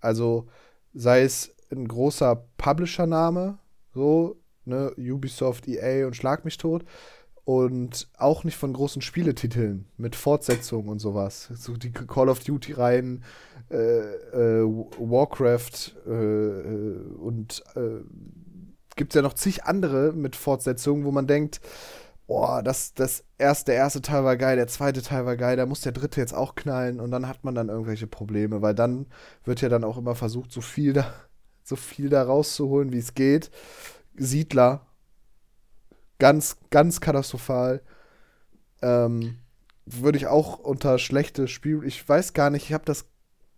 Also sei es ein großer Publisher-Name, so, ne, Ubisoft, EA und Schlag mich tot. Und auch nicht von großen Spieletiteln mit Fortsetzungen und sowas. So die Call of Duty-Reihen, äh, äh, Warcraft äh, äh und äh, gibt es ja noch zig andere mit Fortsetzungen, wo man denkt, boah, das, das erste, der erste Teil war geil, der zweite Teil war geil, da muss der dritte jetzt auch knallen und dann hat man dann irgendwelche Probleme, weil dann wird ja dann auch immer versucht, so viel da, so viel da rauszuholen, wie es geht. Siedler. Ganz, ganz katastrophal. Ähm, würde ich auch unter schlechte Spiel. Ich weiß gar nicht, ich habe das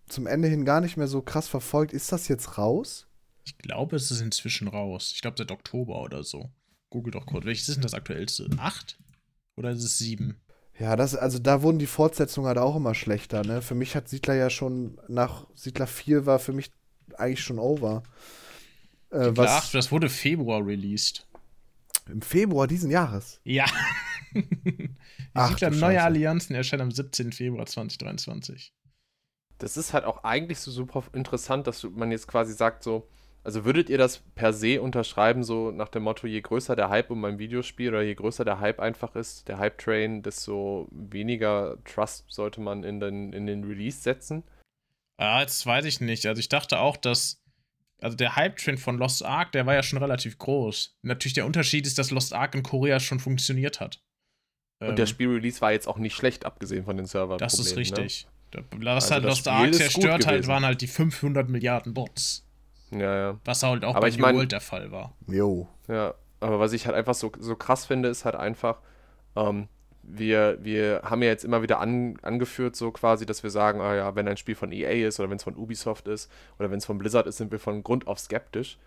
zum Ende hin gar nicht mehr so krass verfolgt. Ist das jetzt raus? Ich glaube, es ist inzwischen raus. Ich glaube seit Oktober oder so. google doch kurz. Welches ist denn das aktuellste? Acht? Oder ist es sieben? Ja, das, also da wurden die Fortsetzungen halt auch immer schlechter, ne? Für mich hat Siedler ja schon, nach Siedler 4 war für mich eigentlich schon over. Äh, was, 8, das wurde Februar released. Im Februar diesen Jahres? Ja. die Ach, Neue Allianzen erscheint am 17. Februar 2023. Das ist halt auch eigentlich so super interessant, dass man jetzt quasi sagt, so, also würdet ihr das per se unterschreiben, so nach dem Motto, je größer der Hype um ein Videospiel oder je größer der Hype einfach ist, der Hype-Train, desto weniger Trust sollte man in den, in den Release setzen? Ah, jetzt weiß ich nicht. Also ich dachte auch, dass. Also der Hype-Train von Lost Ark, der war ja schon relativ groß. Natürlich der Unterschied ist, dass Lost Ark in Korea schon funktioniert hat. Und ähm, der Spielrelease war jetzt auch nicht schlecht, abgesehen von den Servern. Das ist ne? richtig. Ne? Was also halt Lost Ark zerstört halt, waren halt die 500 Milliarden Bots. Ja, ja. Was halt auch aber bei New mein, World der Fall war. Jo. Ja, aber was ich halt einfach so, so krass finde, ist halt einfach, ähm, wir, wir haben ja jetzt immer wieder an, angeführt, so quasi, dass wir sagen, ah ja, wenn ein Spiel von EA ist oder wenn es von Ubisoft ist oder wenn es von Blizzard ist, sind wir von Grund auf skeptisch.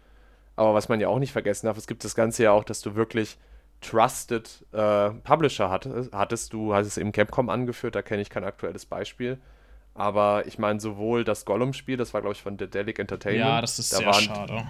Aber was man ja auch nicht vergessen darf, es gibt das Ganze ja auch, dass du wirklich Trusted äh, Publisher hattest. hattest. Du hast es eben Capcom angeführt, da kenne ich kein aktuelles Beispiel. Aber ich meine, sowohl das Gollum-Spiel, das war, glaube ich, von Dedelic Entertainment. Ja, das ist da sehr schade.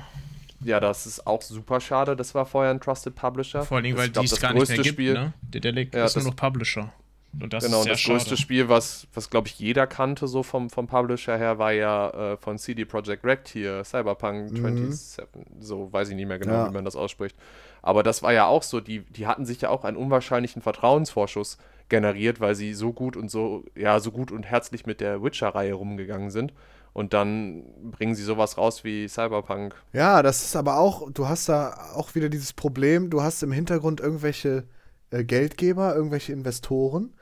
Ja, das ist auch super schade. Das war vorher ein Trusted Publisher. Vor allem, weil die es gar nicht mehr gibt, Spiel, ne? Dedelic ja, ist nur noch Publisher. Und das genau, ist sehr das schade. größte Spiel, was, was glaube ich, jeder kannte, so vom, vom Publisher her, war ja äh, von CD Projekt Red hier, Cyberpunk mhm. 27, so weiß ich nicht mehr genau, ja. wie man das ausspricht. Aber das war ja auch so, die, die hatten sich ja auch einen unwahrscheinlichen Vertrauensvorschuss generiert, weil sie so gut und so, ja, so gut und herzlich mit der Witcher-Reihe rumgegangen sind. Und dann bringen sie sowas raus wie Cyberpunk. Ja, das ist aber auch, du hast da auch wieder dieses Problem, du hast im Hintergrund irgendwelche äh, Geldgeber, irgendwelche Investoren,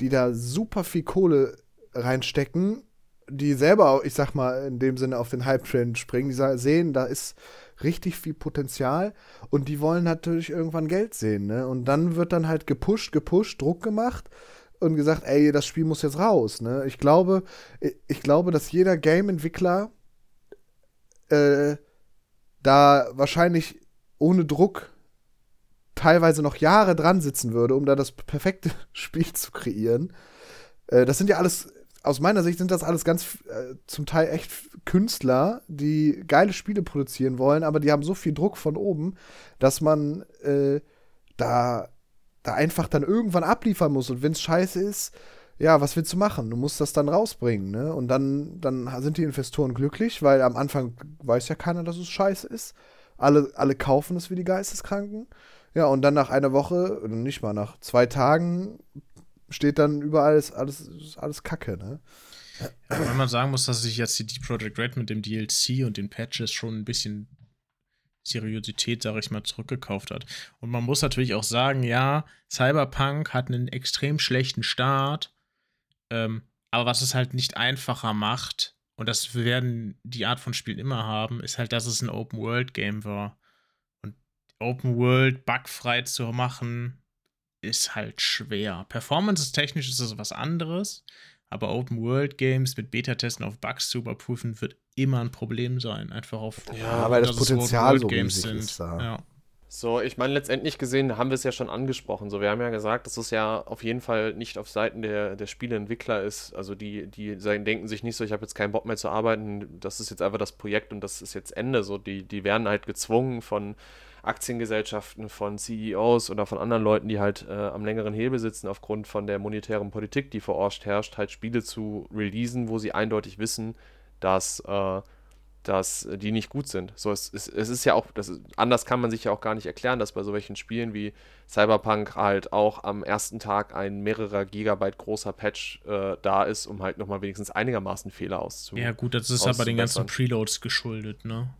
die da super viel Kohle reinstecken, die selber, ich sag mal, in dem Sinne auf den Hype-Trend springen, die sehen, da ist richtig viel Potenzial und die wollen natürlich irgendwann Geld sehen. Ne? Und dann wird dann halt gepusht, gepusht, Druck gemacht und gesagt, ey, das Spiel muss jetzt raus. Ne? Ich glaube, ich glaube, dass jeder Game-Entwickler äh, da wahrscheinlich ohne Druck teilweise noch Jahre dran sitzen würde, um da das perfekte Spiel zu kreieren. Äh, das sind ja alles aus meiner Sicht sind das alles ganz äh, zum Teil echt Künstler, die geile Spiele produzieren wollen, aber die haben so viel Druck von oben, dass man äh, da, da einfach dann irgendwann abliefern muss. Und wenn es scheiße ist, ja, was willst du machen? Du musst das dann rausbringen, ne? Und dann, dann sind die Investoren glücklich, weil am Anfang weiß ja keiner, dass es scheiße ist. Alle, alle kaufen es wie die Geisteskranken. Ja, und dann nach einer Woche, nicht mal nach zwei Tagen, steht dann überall alles, alles, alles Kacke, ne? Ja, wenn man sagen muss, dass sich jetzt die Project Red mit dem DLC und den Patches schon ein bisschen Seriosität, sage ich mal, zurückgekauft hat. Und man muss natürlich auch sagen, ja, Cyberpunk hat einen extrem schlechten Start, ähm, aber was es halt nicht einfacher macht, und das werden die Art von Spielen immer haben, ist halt, dass es ein Open-World-Game war. Und Open World bugfrei zu machen, ist halt schwer. Performance-technisch ist das was anderes, aber Open-World-Games mit Beta-Testen auf Bugs zu überprüfen, wird immer ein Problem sein. Einfach auf. Ja, weil das Potenzial so Games sind. Ist da. Ja. So, ich meine, letztendlich gesehen haben wir es ja schon angesprochen. So, wir haben ja gesagt, dass es ja auf jeden Fall nicht auf Seiten der, der Spieleentwickler ist. Also die, die sagen, denken sich nicht so, ich habe jetzt keinen Bock mehr zu arbeiten, das ist jetzt einfach das Projekt und das ist jetzt Ende. So, die, die werden halt gezwungen von Aktiengesellschaften, von CEOs oder von anderen Leuten, die halt äh, am längeren Hebel sitzen, aufgrund von der monetären Politik, die vor Ort herrscht, halt Spiele zu releasen, wo sie eindeutig wissen, dass, äh, dass die nicht gut sind. So, es, es, es ist ja auch, das ist, anders kann man sich ja auch gar nicht erklären, dass bei solchen Spielen wie Cyberpunk halt auch am ersten Tag ein mehrerer Gigabyte großer Patch äh, da ist, um halt nochmal wenigstens einigermaßen Fehler auszuprobieren. Ja, gut, das ist aber den ganzen Preloads geschuldet, ne?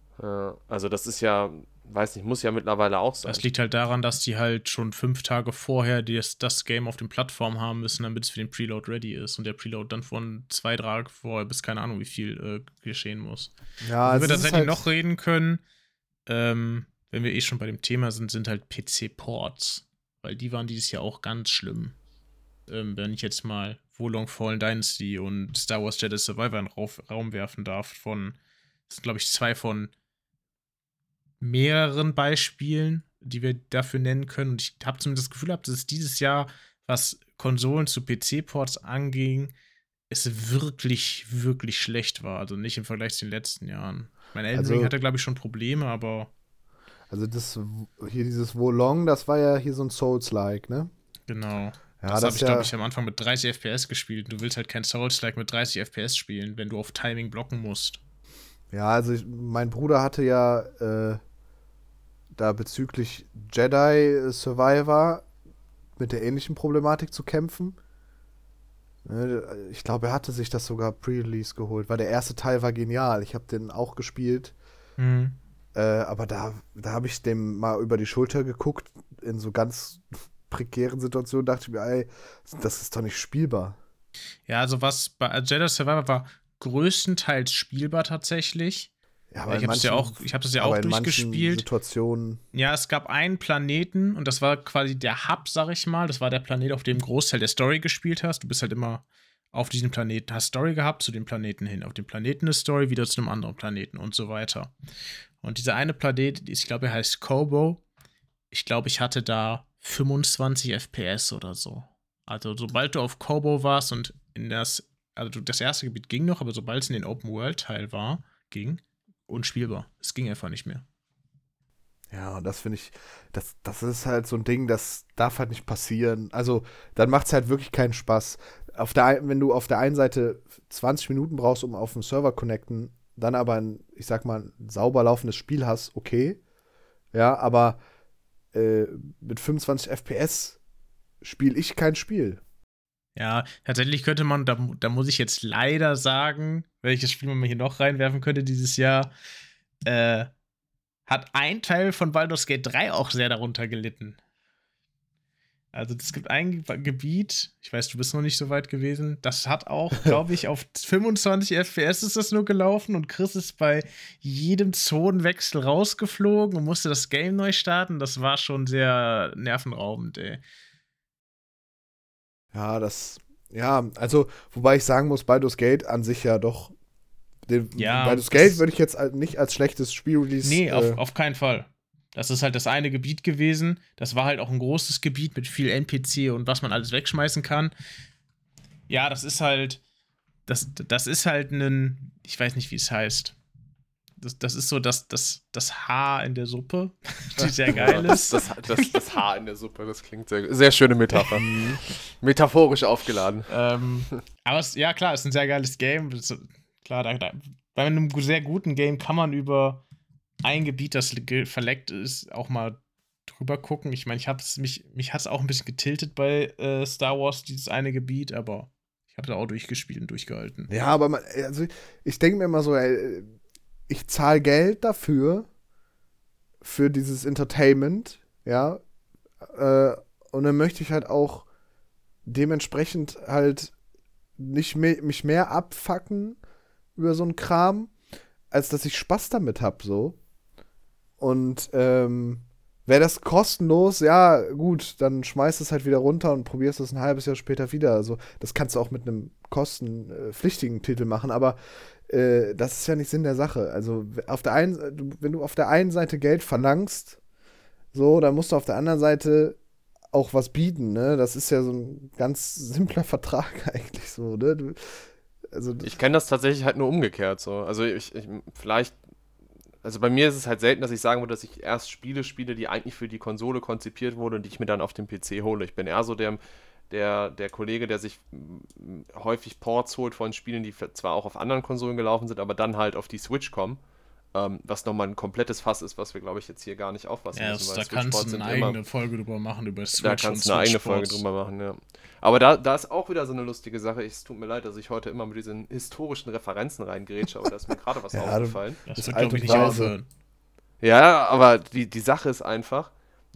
also das ist ja, weiß nicht, muss ja mittlerweile auch sein. Das liegt halt daran, dass die halt schon fünf Tage vorher das, das Game auf den Plattformen haben müssen, damit es für den Preload ready ist und der Preload dann von zwei Tagen vorher bis keine Ahnung wie viel äh, geschehen muss. Ja, Wenn wir tatsächlich halt noch reden können, ähm, wenn wir eh schon bei dem Thema sind, sind halt PC-Ports. Weil die waren dieses Jahr auch ganz schlimm. Ähm, wenn ich jetzt mal Wolong Fallen Dynasty und Star Wars Jedi Survivor in Raum werfen darf, von, das sind glaube ich zwei von mehreren Beispielen, die wir dafür nennen können. Und ich habe zumindest das Gefühl gehabt, dass es dieses Jahr, was Konsolen zu PC-Ports anging, es wirklich, wirklich schlecht war. Also nicht im Vergleich zu den letzten Jahren. Mein Elden also, Ring hatte, glaube ich, schon Probleme, aber. Also das hier dieses Wolong, das war ja hier so ein Souls-like, ne? Genau. Ja, das, das habe ich, ja glaube ich, am Anfang mit 30 FPS gespielt. Du willst halt kein Souls-like mit 30 FPS spielen, wenn du auf Timing blocken musst. Ja, also ich, mein Bruder hatte ja äh, da bezüglich Jedi Survivor mit der ähnlichen Problematik zu kämpfen. Ne, ich glaube, er hatte sich das sogar Pre-Release geholt, weil der erste Teil war genial. Ich habe den auch gespielt. Mhm. Äh, aber da, da habe ich dem mal über die Schulter geguckt, in so ganz prekären Situationen, dachte ich mir, ey, das ist doch nicht spielbar. Ja, also was bei Jedi Survivor war größtenteils spielbar tatsächlich. Ja, aber ich habe ja auch, ich habe das ja auch durchgespielt. Situationen. Ja, es gab einen Planeten und das war quasi der Hub, sag ich mal. Das war der Planet, auf dem Großteil der Story gespielt hast. Du bist halt immer auf diesem Planeten, hast Story gehabt zu dem Planeten hin, auf dem Planeten eine Story, wieder zu einem anderen Planeten und so weiter. Und dieser eine Planet, ich glaube, er heißt Kobo. Ich glaube, ich hatte da 25 FPS oder so. Also, sobald du auf Kobo warst und in das, also das erste Gebiet ging noch, aber sobald es in den Open World Teil war, ging, unspielbar. Es ging einfach nicht mehr. Ja, und das finde ich, das, das ist halt so ein Ding, das darf halt nicht passieren. Also, dann macht es halt wirklich keinen Spaß. Auf der, wenn du auf der einen Seite 20 Minuten brauchst, um auf den Server connecten, dann aber ein, ich sag mal, sauber laufendes Spiel hast, okay. Ja, aber äh, mit 25 FPS spiele ich kein Spiel. Ja, tatsächlich könnte man, da, da muss ich jetzt leider sagen, welches Spiel man hier noch reinwerfen könnte dieses Jahr, äh, hat ein Teil von Baldur's Gate 3 auch sehr darunter gelitten. Also es gibt ein Gebiet, ich weiß, du bist noch nicht so weit gewesen, das hat auch, glaube ich, auf 25 FPS ist das nur gelaufen und Chris ist bei jedem Zonenwechsel rausgeflogen und musste das Game neu starten. Das war schon sehr nervenraubend, ey. Ja, das, ja, also, wobei ich sagen muss, Baldur's Gate an sich ja doch. Den, ja, Baldur's Gate würde ich jetzt nicht als schlechtes Spiel-Release. Nee, äh, auf, auf keinen Fall. Das ist halt das eine Gebiet gewesen. Das war halt auch ein großes Gebiet mit viel NPC und was man alles wegschmeißen kann. Ja, das ist halt. Das, das ist halt ein. Ich weiß nicht, wie es heißt das, das ist so das, das, das Haar in der Suppe, die sehr geil ist. Das, das, das, Haar in der Suppe, das klingt sehr, sehr schöne Metapher. Mhm. Metaphorisch aufgeladen. Ähm, aber es, ja, klar, es ist ein sehr geiles Game. Es, klar, da, da, bei einem sehr guten Game kann man über ein Gebiet, das verleckt ist, auch mal drüber gucken. Ich meine, ich hab's, mich, mich hat es auch ein bisschen getiltet bei äh, Star Wars, dieses eine Gebiet, aber ich habe da auch durchgespielt und durchgehalten. Ja, aber man, also ich denke mir immer so, ey, ich zahle Geld dafür, für dieses Entertainment, ja, äh, und dann möchte ich halt auch dementsprechend halt nicht mehr, mich mehr abfacken über so einen Kram, als dass ich Spaß damit habe, so. Und ähm, wäre das kostenlos, ja, gut, dann schmeißt es halt wieder runter und probierst es ein halbes Jahr später wieder. Also, das kannst du auch mit einem kostenpflichtigen Titel machen, aber äh, das ist ja nicht Sinn der Sache. Also auf der einen, wenn du auf der einen Seite Geld verlangst, so, dann musst du auf der anderen Seite auch was bieten, ne? Das ist ja so ein ganz simpler Vertrag eigentlich so, ne? Du, also, ich kenne das tatsächlich halt nur umgekehrt so. Also ich, ich, vielleicht, also bei mir ist es halt selten, dass ich sagen würde, dass ich erst Spiele spiele, die eigentlich für die Konsole konzipiert wurden und die ich mir dann auf dem PC hole. Ich bin eher so der, der, der Kollege, der sich häufig Ports holt von Spielen, die zwar auch auf anderen Konsolen gelaufen sind, aber dann halt auf die Switch kommen. Ähm, was nochmal ein komplettes Fass ist, was wir, glaube ich, jetzt hier gar nicht auffassen ja, müssen. Da kannst du eine eigene immer, Folge drüber machen, über Switch Da kannst du eine eigene Folge drüber machen, ja. Aber da, da ist auch wieder so eine lustige Sache. Es tut mir leid, dass ich heute immer mit diesen historischen Referenzen reingrätsche, aber da ist mir gerade was ja, aufgefallen. Das wird, glaube ich, nicht aufhören. Ja, aber die, die Sache ist einfach,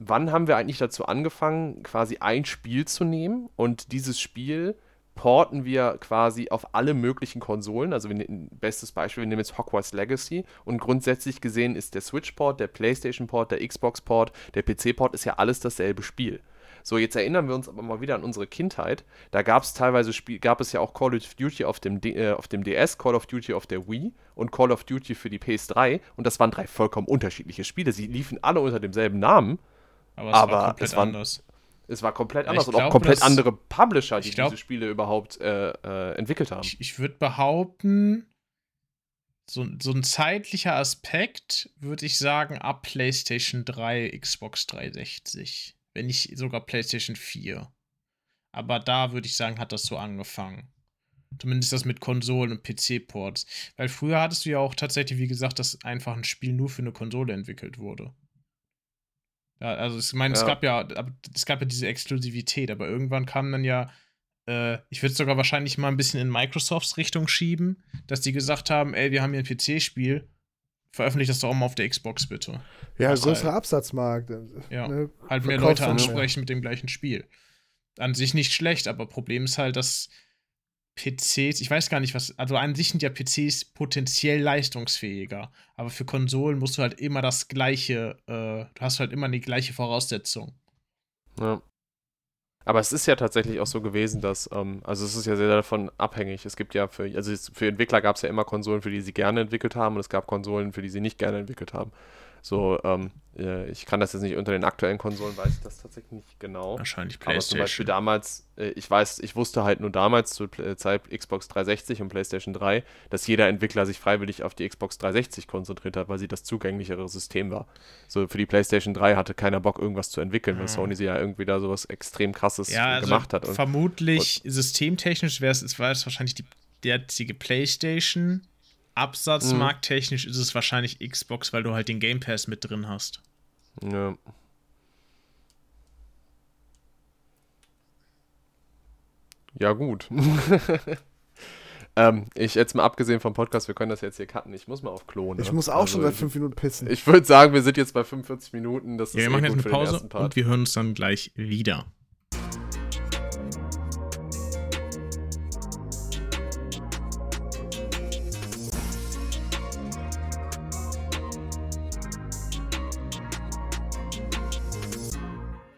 wann haben wir eigentlich dazu angefangen, quasi ein Spiel zu nehmen und dieses Spiel porten wir quasi auf alle möglichen Konsolen. Also wir bestes Beispiel, wir nehmen jetzt Hogwarts Legacy und grundsätzlich gesehen ist der Switch-Port, der PlayStation-Port, der Xbox-Port, der PC-Port ist ja alles dasselbe Spiel. So, jetzt erinnern wir uns aber mal wieder an unsere Kindheit. Da gab es teilweise Spiel, gab es ja auch Call of Duty auf dem, D äh, auf dem DS, Call of Duty auf der Wii und Call of Duty für die PS3 und das waren drei vollkommen unterschiedliche Spiele. Sie liefen alle unter demselben Namen, Aber es Aber war komplett es war- anders. Es war komplett anders ich und auch komplett dass- andere Publisher, die glaub- diese Spiele überhaupt äh, äh, entwickelt haben. Ich, ich würde behaupten, so, so ein zeitlicher Aspekt würde ich sagen ab PlayStation 3, Xbox 360. Wenn nicht sogar PlayStation 4. Aber da würde ich sagen, hat das so angefangen. Zumindest das mit Konsolen und PC-Ports. Weil früher hattest du ja auch tatsächlich, wie gesagt, dass einfach ein Spiel nur für eine Konsole entwickelt wurde. Ja, also ich meine, es Ja. gab ja, es gab ja diese Exklusivität, aber irgendwann kam dann ja, äh, ich würde es sogar wahrscheinlich mal ein bisschen in Microsofts Richtung schieben, dass die gesagt haben, ey, wir haben hier ein PC-Spiel, veröffentlicht das doch auch mal auf der Xbox bitte. Ja, Was größerer halt- Absatzmarkt. Ja. Ne? Halt mehr Leute ja. ansprechen mit dem gleichen Spiel. An sich nicht schlecht, aber Problem ist halt, dass PCs, ich weiß gar nicht, was, also an sich sind ja PCs potenziell leistungsfähiger, aber für Konsolen musst du halt immer das gleiche, äh, du hast halt immer die gleiche Voraussetzung. Ja. Aber es ist ja tatsächlich auch so gewesen, dass, ähm, also es ist ja sehr davon abhängig. Es gibt ja für, also für Entwickler gab es ja immer Konsolen, für die sie gerne entwickelt haben und es gab Konsolen, für die sie nicht gerne entwickelt haben. So, ähm, äh, ich kann das jetzt nicht unter den aktuellen Konsolen, weiß ich das tatsächlich nicht genau. Wahrscheinlich Aber zum Beispiel PlayStation. damals, äh, ich weiß, ich wusste halt nur damals zur Pl- Zeit Xbox 360 und PlayStation 3, dass jeder Entwickler sich freiwillig auf die Xbox 360 konzentriert hat, weil sie das zugänglichere System war. So für die PlayStation 3 hatte keiner Bock, irgendwas zu entwickeln, weil Mhm. Sony sie ja irgendwie da sowas extrem krasses ja, also gemacht hat. Und vermutlich systemtechnisch wäre es, es war es wahrscheinlich die derzeitige PlayStation. Absatzmarkttechnisch ist es wahrscheinlich Xbox, weil du halt den Game Pass mit drin hast. ja. Ja, gut. ähm, ich jetzt mal abgesehen vom Podcast, wir können das jetzt hier cutten. Ich muss mal auf Klo. Ne? Ich muss auch schon Also, seit fünf Minuten pissen. Ich würde sagen, wir sind jetzt bei 45 Minuten. Das ist Ja, wir eh machen jetzt gut eine Pause und wir hören uns dann gleich wieder.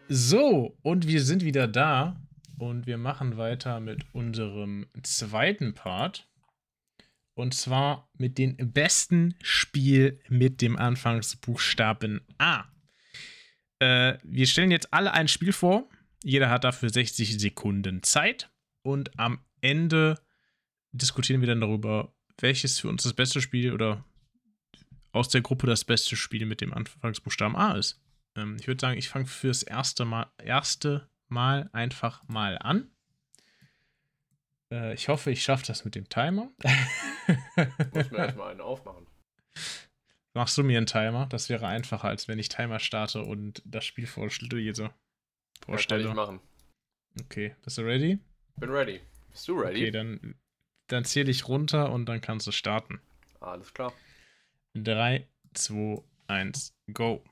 So, und wir sind wieder da und wir machen weiter mit unserem zweiten Part. Und zwar mit dem besten Spiel mit dem Anfangsbuchstaben A. Äh, wir stellen jetzt alle ein Spiel vor. Jeder hat dafür 60 Sekunden Zeit. Und am Ende diskutieren wir dann darüber, welches für uns das beste Spiel oder aus der Gruppe das beste Spiel mit dem Anfangsbuchstaben A ist. Ähm, ich würde sagen, ich fange fürs erste Mal, erste Mal einfach mal an. Äh, ich hoffe, ich schaffe das mit dem Timer. Muss mir erstmal einen aufmachen. Machst du mir einen Timer? Das wäre einfacher, als wenn ich Timer starte und das Spiel vorstelle. Ja, kann ich vorstelle. machen. Okay, bist du ready? Bin ready. Bist du ready? Okay, dann, dann zähle ich runter und dann kannst du starten. Alles klar. 3, 2, 1, go.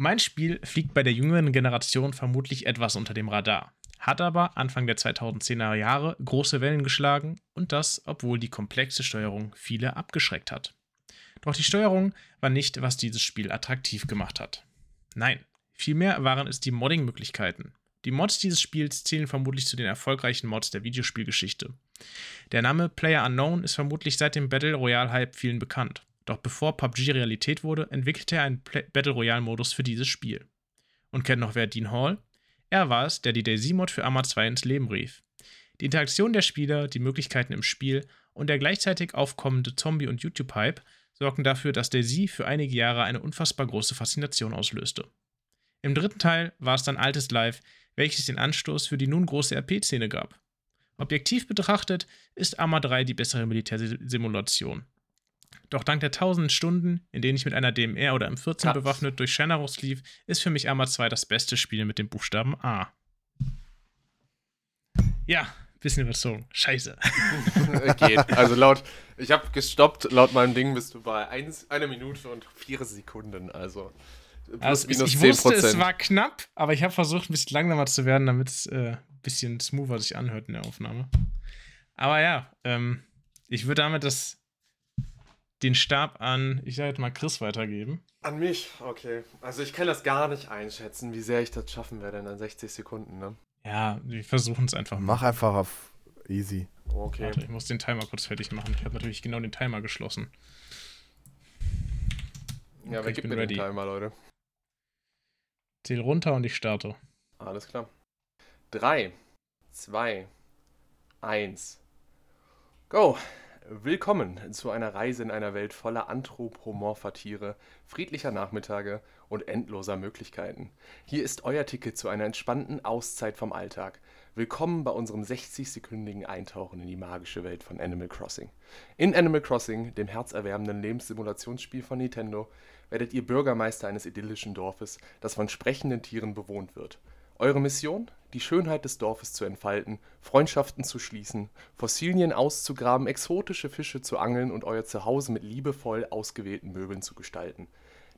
Mein Spiel fliegt bei der jüngeren Generation vermutlich etwas unter dem Radar, hat aber Anfang der 2010er Jahre große Wellen geschlagen und das, obwohl die komplexe Steuerung viele abgeschreckt hat. Doch die Steuerung war nicht, was dieses Spiel attraktiv gemacht hat. Nein, vielmehr waren es die Modding-Möglichkeiten. Die Mods dieses Spiels zählen vermutlich zu den erfolgreichen Mods der Videospielgeschichte. Der Name Player Unknown ist vermutlich seit dem Battle Royale-Hype vielen bekannt. Doch bevor PUBG Realität wurde, entwickelte er einen Battle Royale-Modus für dieses Spiel. Und kennt noch wer Dean Hall? Er war es, der die Daisy-Mod für Arma 2 ins Leben rief. Die Interaktion der Spieler, die Möglichkeiten im Spiel und der gleichzeitig aufkommende Zombie- und YouTube-Hype sorgten dafür, dass Daisy für einige Jahre eine unfassbar große Faszination auslöste. Im dritten Teil war es dann Altes Live, welches den Anstoß für die nun große RP-Szene gab. Objektiv betrachtet ist Arma 3 die bessere Militärsimulation. Doch dank der tausenden Stunden, in denen ich mit einer DMR oder M14 Katz. bewaffnet durch Shenarus lief, ist für mich Arma 2 das beste Spiel mit dem Buchstaben A. Ja, bisschen überzogen. Scheiße. Geht. Also laut, ich habe gestoppt, laut meinem Ding bist du bei 1, eine Minute und 4 Sekunden. Also plus Also, minus ich 10 wusste, es war knapp, aber ich habe versucht, ein bisschen langsamer zu werden, damit es äh, ein bisschen smoother sich anhört in der Aufnahme. Aber ja, ähm, ich würde damit das, den Stab an, ich sage jetzt mal Chris weitergeben. An mich, okay. Also ich kann das gar nicht einschätzen, wie sehr ich das schaffen werde in dann 60 Sekunden, ne? Ja, wir versuchen es einfach mal. Mach einfach auf easy. Okay. Warte, ich muss den Timer kurz fertig machen. Ich habe natürlich genau den Timer geschlossen. Ja, Okay, wer ich gibt bin mir ready. den Timer, Leute? Zähl runter und ich starte. Alles klar. 3, 2, 1. Go! Willkommen zu einer Reise in einer Welt voller anthropomorpher Tiere, friedlicher Nachmittage und endloser Möglichkeiten. Hier ist euer Ticket zu einer entspannten Auszeit vom Alltag. Willkommen bei unserem 60-sekündigen Eintauchen in die magische Welt von Animal Crossing. In Animal Crossing, dem herzerwärmenden Lebenssimulationsspiel von Nintendo, werdet ihr Bürgermeister eines idyllischen Dorfes, das von sprechenden Tieren bewohnt wird. Eure Mission? Die Schönheit des Dorfes zu entfalten, Freundschaften zu schließen, Fossilien auszugraben, exotische Fische zu angeln und euer Zuhause mit liebevoll ausgewählten Möbeln zu gestalten.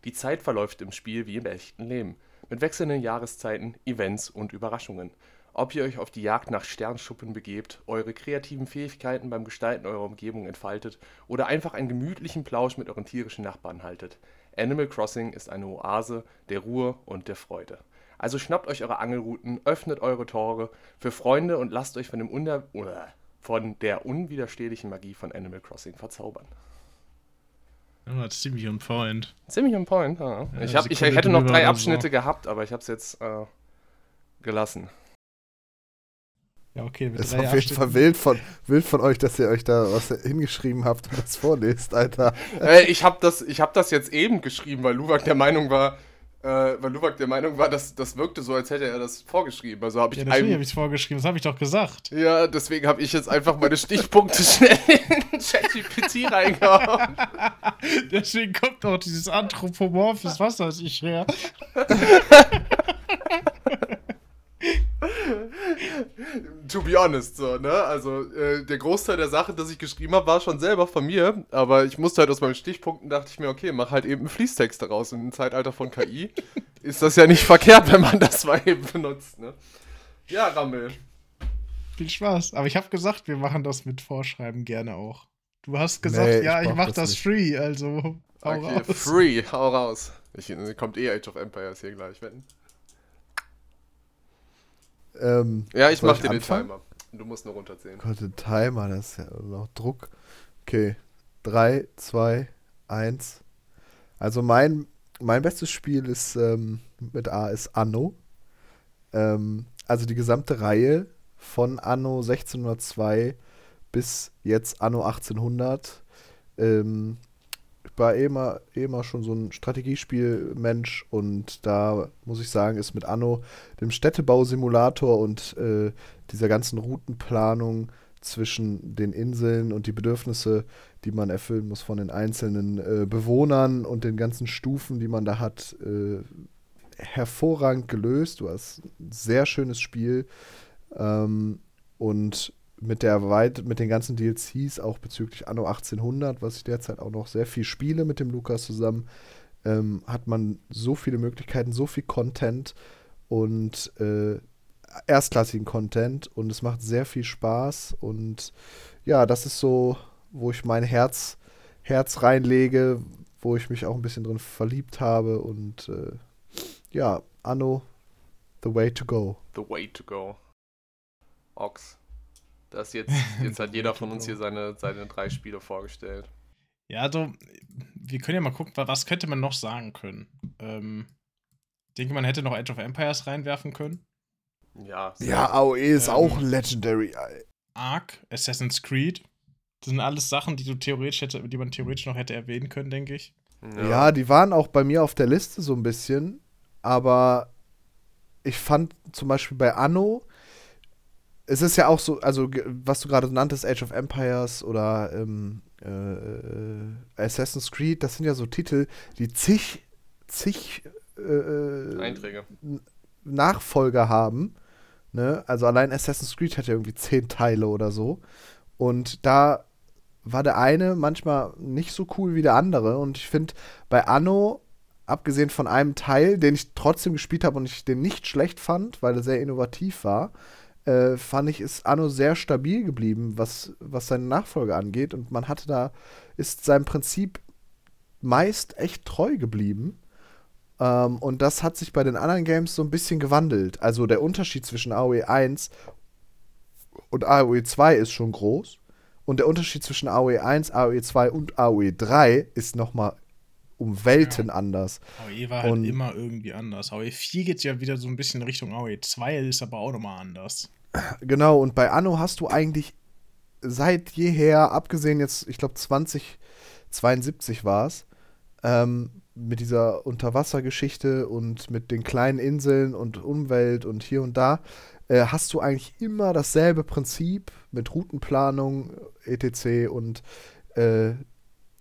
Die Zeit verläuft im Spiel wie im echten Leben, mit wechselnden Jahreszeiten, Events und Überraschungen. Ob ihr euch auf die Jagd nach Sternschuppen begebt, eure kreativen Fähigkeiten beim Gestalten eurer Umgebung entfaltet oder einfach einen gemütlichen Plausch mit euren tierischen Nachbarn haltet. Animal Crossing ist eine Oase der Ruhe und der Freude. Also schnappt euch eure Angelrouten, öffnet eure Tore für Freunde und lasst euch von, dem Uner von der unwiderstehlichen Magie von Animal Crossing verzaubern. Oh, ziemlich on point. Ziemlich on point, ja. ja ich, hab, ich hätte noch drei Abschnitte so. gehabt, aber ich habe es jetzt äh, gelassen. Ja, okay. Ist auf jeden Fall wild von, wild von euch, dass ihr euch da was hingeschrieben habt und das vorlest, Alter. Äh, ich habe das, hab das jetzt eben geschrieben, weil Luwak der Meinung war, äh, weil Luwak der Meinung war, dass das wirkte so, als hätte er das vorgeschrieben. Also habe ich ja, natürlich habe ich es vorgeschrieben, das habe ich doch gesagt. Ja, deswegen habe ich jetzt einfach meine Stichpunkte schnell in ChatGPT reingehauen. deswegen kommt auch dieses anthropomorphes Was weiß ich her. to be honest, so, ne? Also, äh, der Großteil der Sachen, das ich geschrieben habe, war schon selber von mir, aber ich musste halt aus meinen Stichpunkten, dachte ich mir, okay, mach halt eben einen Fließtext daraus. Und im Zeitalter von KI ist das ja nicht verkehrt, wenn man das mal eben benutzt, ne? Ja, Rammel. Viel Spaß. Aber ich habe gesagt, wir machen das mit Vorschreiben gerne auch. Du hast gesagt, nee, ja, ich mach, ich mach das, das free, also hau okay, raus. free, hau raus. Ich, kommt eh Age of Empires hier gleich, wetten. Ähm, ja, ich mach dir den Timer. Du musst nur runterzählen. Gott, den Timer, das ist ja noch Druck. Okay. 3, 2, 1. Also mein, mein bestes Spiel ist ähm, mit A ist Anno. Ähm, also die gesamte Reihe von Anno 1602 bis jetzt Anno 1800. Ähm, ich war eh immer, eh immer schon so ein Strategiespielmensch und da muss ich sagen, ist mit Anno, dem Städtebausimulator und äh, dieser ganzen Routenplanung zwischen den Inseln und die Bedürfnisse, die man erfüllen muss von den einzelnen äh, Bewohnern und den ganzen Stufen, die man da hat, äh, hervorragend gelöst. Du hast ein sehr schönes Spiel ähm, und mit der weit, mit den ganzen DLCs, auch bezüglich Anno 1800, was ich derzeit auch noch sehr viel spiele mit dem Lukas zusammen, ähm, hat man so viele Möglichkeiten, so viel Content und äh, erstklassigen Content und es macht sehr viel Spaß und ja, das ist so, wo ich mein Herz, Herz reinlege, wo ich mich auch ein bisschen drin verliebt habe und äh, ja, Anno, the way to go. The way to go. Ox. Das jetzt, jetzt hat jeder von uns hier seine, seine drei Spiele vorgestellt. Ja, also, wir können ja mal gucken, was könnte man noch sagen können. Ähm, ich denke, man hätte noch Age of Empires reinwerfen können. Ja. Ja, AOE ist ähm, auch Legendary. Ark, Assassin's Creed. Das sind alles Sachen, die du theoretisch hätte, die man theoretisch noch hätte erwähnen können, denke ich. Ja. ja, die waren auch bei mir auf der Liste so ein bisschen, aber ich fand zum Beispiel bei Anno, es ist ja auch so, also was du gerade nanntest, Age of Empires oder ähm, äh, Assassin's Creed, das sind ja so Titel, die zig, zig äh, Einträge. Nachfolger haben. Ne? Also allein Assassin's Creed hat ja irgendwie zehn Teile oder so. Und da war der eine manchmal nicht so cool wie der andere. Und ich finde, bei Anno, abgesehen von einem Teil, den ich trotzdem gespielt habe und ich den nicht schlecht fand, weil er sehr innovativ war, äh, fand ich, ist Anno sehr stabil geblieben, was, was seine Nachfolge angeht. Und man hatte da, ist seinem Prinzip meist echt treu geblieben. Ähm, und das hat sich bei den anderen Games so ein bisschen gewandelt. Also der Unterschied zwischen AOE 1 und AOE 2 ist schon groß. Und der Unterschied zwischen AOE 1, AOE 2 und AOE 3 ist nochmal um Welten anders. AOE war halt Und- immer irgendwie anders. AOE 4 geht ja wieder so ein bisschen Richtung AOE 2, ist aber auch nochmal anders. Genau, und bei Anno hast du eigentlich seit jeher, abgesehen jetzt, ich glaube 2072 war es, ähm, mit dieser Unterwassergeschichte und mit den kleinen Inseln und Umwelt und hier und da, äh, hast du eigentlich immer dasselbe Prinzip mit Routenplanung, etc. Und äh,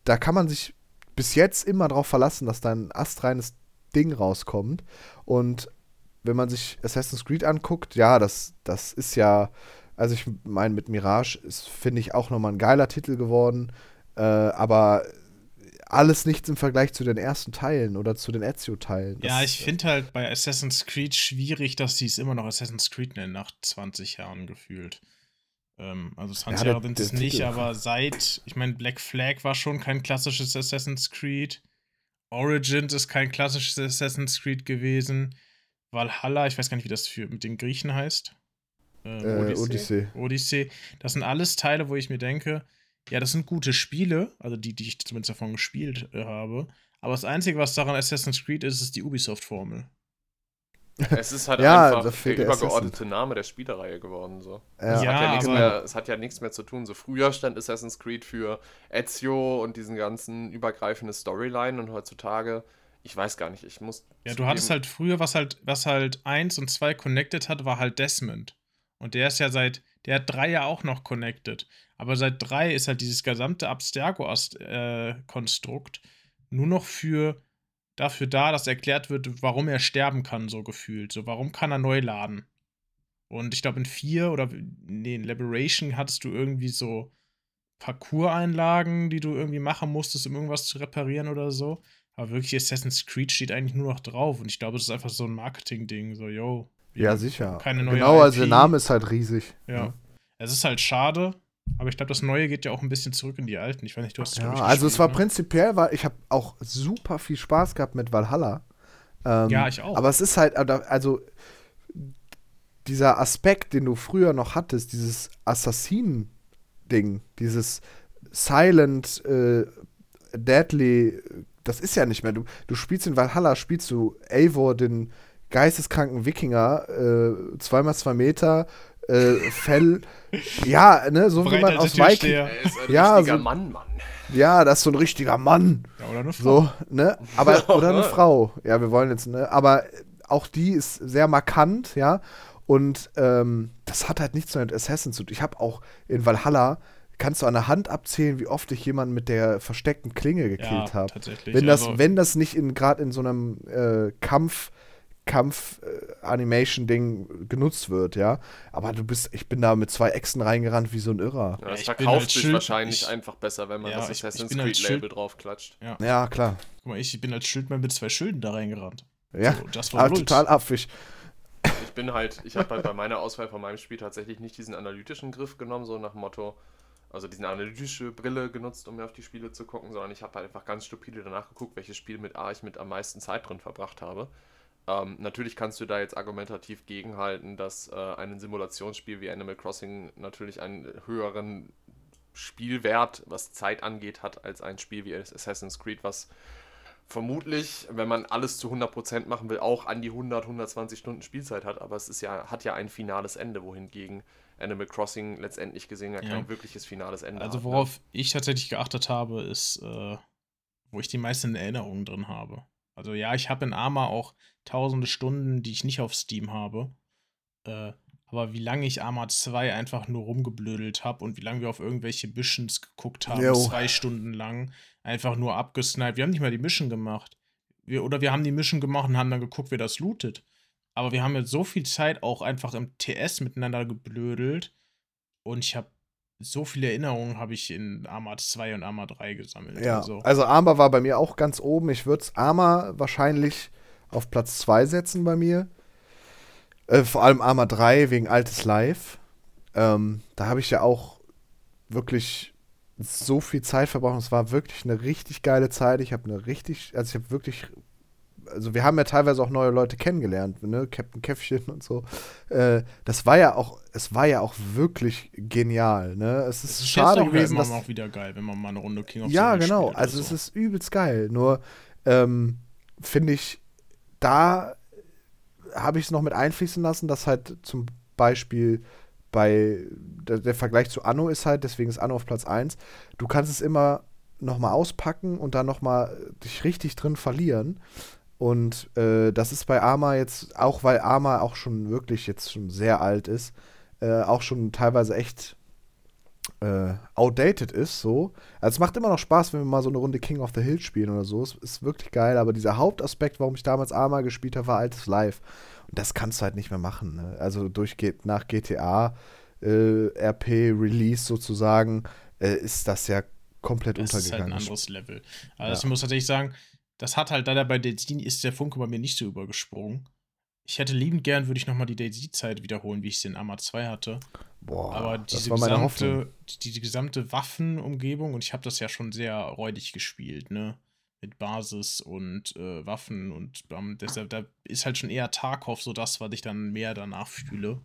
da kann man sich bis jetzt immer darauf verlassen, dass da ein astreines Ding rauskommt. Und wenn man sich Assassin's Creed anguckt, ja, das, das ist ja, also ich meine, mit Mirage ist, finde ich, auch nochmal ein geiler Titel geworden. Äh, aber alles nichts im Vergleich zu den ersten Teilen oder zu den Ezio-Teilen. Ja, ich finde halt bei Assassin's Creed schwierig, dass sie es immer noch Assassin's Creed nennen, nach 20 Jahren gefühlt. Ähm, also 20 der- Jahre sind es nicht, Titel. aber seit, ich meine, Black Flag war schon kein klassisches Assassin's Creed. Origins ist kein klassisches Assassin's Creed gewesen. Valhalla, ich weiß gar nicht, wie das für mit den Griechen heißt. Ähm, äh, Odyssey? Odyssey. Odyssey. Das sind alles Teile, wo ich mir denke, ja, das sind gute Spiele, also die, die ich zumindest davon gespielt äh, habe. Aber das Einzige, was daran Assassin's Creed ist, ist die Ubisoft-Formel. Es ist halt Ja, einfach der übergeordnete Name der Spielereihe geworden. So. Ja. Es, Ja, hat ja mehr, es hat ja nichts mehr zu tun. So früher stand Assassin's Creed für Ezio und diesen ganzen übergreifende Storyline und heutzutage, ich weiß gar nicht, ich muss. Ja, du hattest halt früher, was halt, was halt 1 und 2 connected hat, war halt Desmond. Und der ist ja seit, der hat 3 ja auch noch connected. Aber seit 3 ist halt dieses gesamte Abstergo-Konstrukt nur noch für dafür da, dass erklärt wird, warum er sterben kann, so gefühlt. So, warum kann er neu laden? Und ich glaube, in 4 oder nee, in Liberation hattest du irgendwie so Parcours-Einlagen, die du irgendwie machen musstest, um irgendwas zu reparieren oder so. Aber wirklich Assassin's Creed steht eigentlich nur noch drauf. Und ich glaube, das ist einfach so ein Marketing-Ding. So, yo. Ja, sicher. Keine neue genau, also der IP. Name ist halt riesig. Ja. Es ist halt schade, aber ich glaube, das Neue geht ja auch ein bisschen zurück in die alten. Ich weiß nicht, du hast Ja, glaub ich, also es war ne? prinzipiell, weil ich habe auch super viel Spaß gehabt mit Valhalla. Ähm, Ja, ich auch. Aber es ist halt, also dieser Aspekt, den du früher noch hattest, dieses Assassinen-Ding, dieses Silent, äh, Deadly, das ist ja nicht mehr. Du, du spielst in Valhalla, spielst du Eivor, den geisteskranken Wikinger, äh, zweimal zwei Meter, äh, Fell, ja, ne, so wie man Breiter aus. Viking, Er ist ein Ja, richtiger so- Mann, Mann. ja, das ist so ein richtiger Mann. Ja, oder eine Frau. So, ne? Aber, oder eine Frau. Ja, wir wollen jetzt, ne? Aber auch die ist sehr markant, ja. Und ähm, das hat halt nichts mit Assassin zu tun. Ich habe auch in Valhalla, kannst du an der Hand abzählen, wie oft ich jemanden mit der versteckten Klinge ja, gekillt habe. tatsächlich. Wenn das, also, wenn das nicht in gerade in so einem äh, Kampf, Kampf äh, Animation Ding genutzt wird, ja. Aber du bist, ich bin da mit zwei Echsen reingerannt wie so ein Irrer. Ja, das ich verkauft als sich Schild- wahrscheinlich ich- einfach besser, wenn man Ja, das Assassin's bin als Creed-Label Schild- draufklatscht. Ja, klar. guck mal, ich, bin als Schildmann mit zwei Schilden da reingerannt. Ja. So, das war Aber total affig. Ich bin halt, ich habe halt bei meiner Auswahl von meinem Spiel tatsächlich nicht diesen analytischen Griff genommen, so nach dem Motto, also diesen analytische Brille genutzt, um mir auf die Spiele zu gucken, sondern ich habe halt einfach ganz stupide danach geguckt, welches Spiel mit A ich mit am meisten Zeit drin verbracht habe. Ähm, natürlich kannst du da jetzt argumentativ gegenhalten, dass äh, ein Simulationsspiel wie Animal Crossing natürlich einen höheren Spielwert, was Zeit angeht, hat, als ein Spiel wie Assassin's Creed, was vermutlich, wenn man alles zu 100% machen will, auch an die 100, 120 Stunden Spielzeit hat, aber es ist ja, hat ja ein finales Ende, wohingegen Animal Crossing letztendlich gesehen ja Ja. kein wirkliches finales Ende Also hat. worauf ich tatsächlich geachtet habe, ist, äh, wo ich die meisten Erinnerungen drin habe. Also ja, ich habe in Arma auch tausende Stunden, die ich nicht auf Steam habe. Äh, aber wie lange ich Arma 2 einfach nur rumgeblödelt habe und wie lange wir auf irgendwelche Missions geguckt haben, Jo. zwei Stunden lang, einfach nur abgesniped. Wir haben nicht mal die Mission gemacht. Wir, oder wir haben die Mission gemacht und haben dann geguckt, wer das lootet. Aber wir haben jetzt so viel Zeit auch einfach im TS miteinander geblödelt und ich habe so viele Erinnerungen habe ich in Arma 2 und Arma 3 gesammelt. Ja, Also, also Arma war bei mir auch ganz oben. Ich würde Arma wahrscheinlich auf Platz 2 setzen bei mir. Äh, vor allem Arma 3 wegen altes Live. Ähm, da habe ich ja auch wirklich so viel Zeit verbraucht. Es war wirklich eine richtig geile Zeit. Ich habe eine richtig, also ich habe wirklich, also wir haben ja teilweise auch neue Leute kennengelernt, ne? Captain Käffchen und so. Äh, das war ja auch, es war ja auch wirklich genial, ne? Es ist es ist schade gewesen, dass auch wieder geil, wenn man mal eine Runde King of ja, Hill genau. Also so. es ist übelst geil. Nur ähm, finde ich, da habe ich es noch mit einfließen lassen, dass halt zum Beispiel bei der, der, Vergleich zu Anno ist halt, deswegen ist Anno auf Platz 1, du kannst es immer nochmal auspacken und dann nochmal dich richtig drin verlieren. Und äh, das ist bei Arma jetzt, auch weil Arma auch schon wirklich jetzt schon sehr alt ist, äh, auch schon teilweise echt äh, outdated ist, so. Also es macht immer noch Spaß, wenn wir mal so eine Runde King of the Hill spielen oder so. Es ist wirklich geil, aber dieser Hauptaspekt, warum ich damals Arma gespielt habe, war altes Live. Und das kannst du halt nicht mehr machen. Ne? Also durch nach GTA äh, RP Release sozusagen äh, ist das ja komplett das untergegangen. Das ist halt ein anderes Level. Also ja. ich muss tatsächlich sagen, das hat halt leider bei Destiny ist der Funke bei mir nicht so übergesprungen. Ich hätte liebend gern, würde ich nochmal die Daisy-Zeit wiederholen, wie ich es in Arma 2 hatte. Boah, Aber diese gesamte, die, die, gesamte Waffenumgebung, und ich habe das ja schon sehr räudig gespielt, ne? Mit Basis und äh, Waffen und ähm, deshalb, da ist halt schon eher Tarkov so das, was ich dann mehr danach fühle.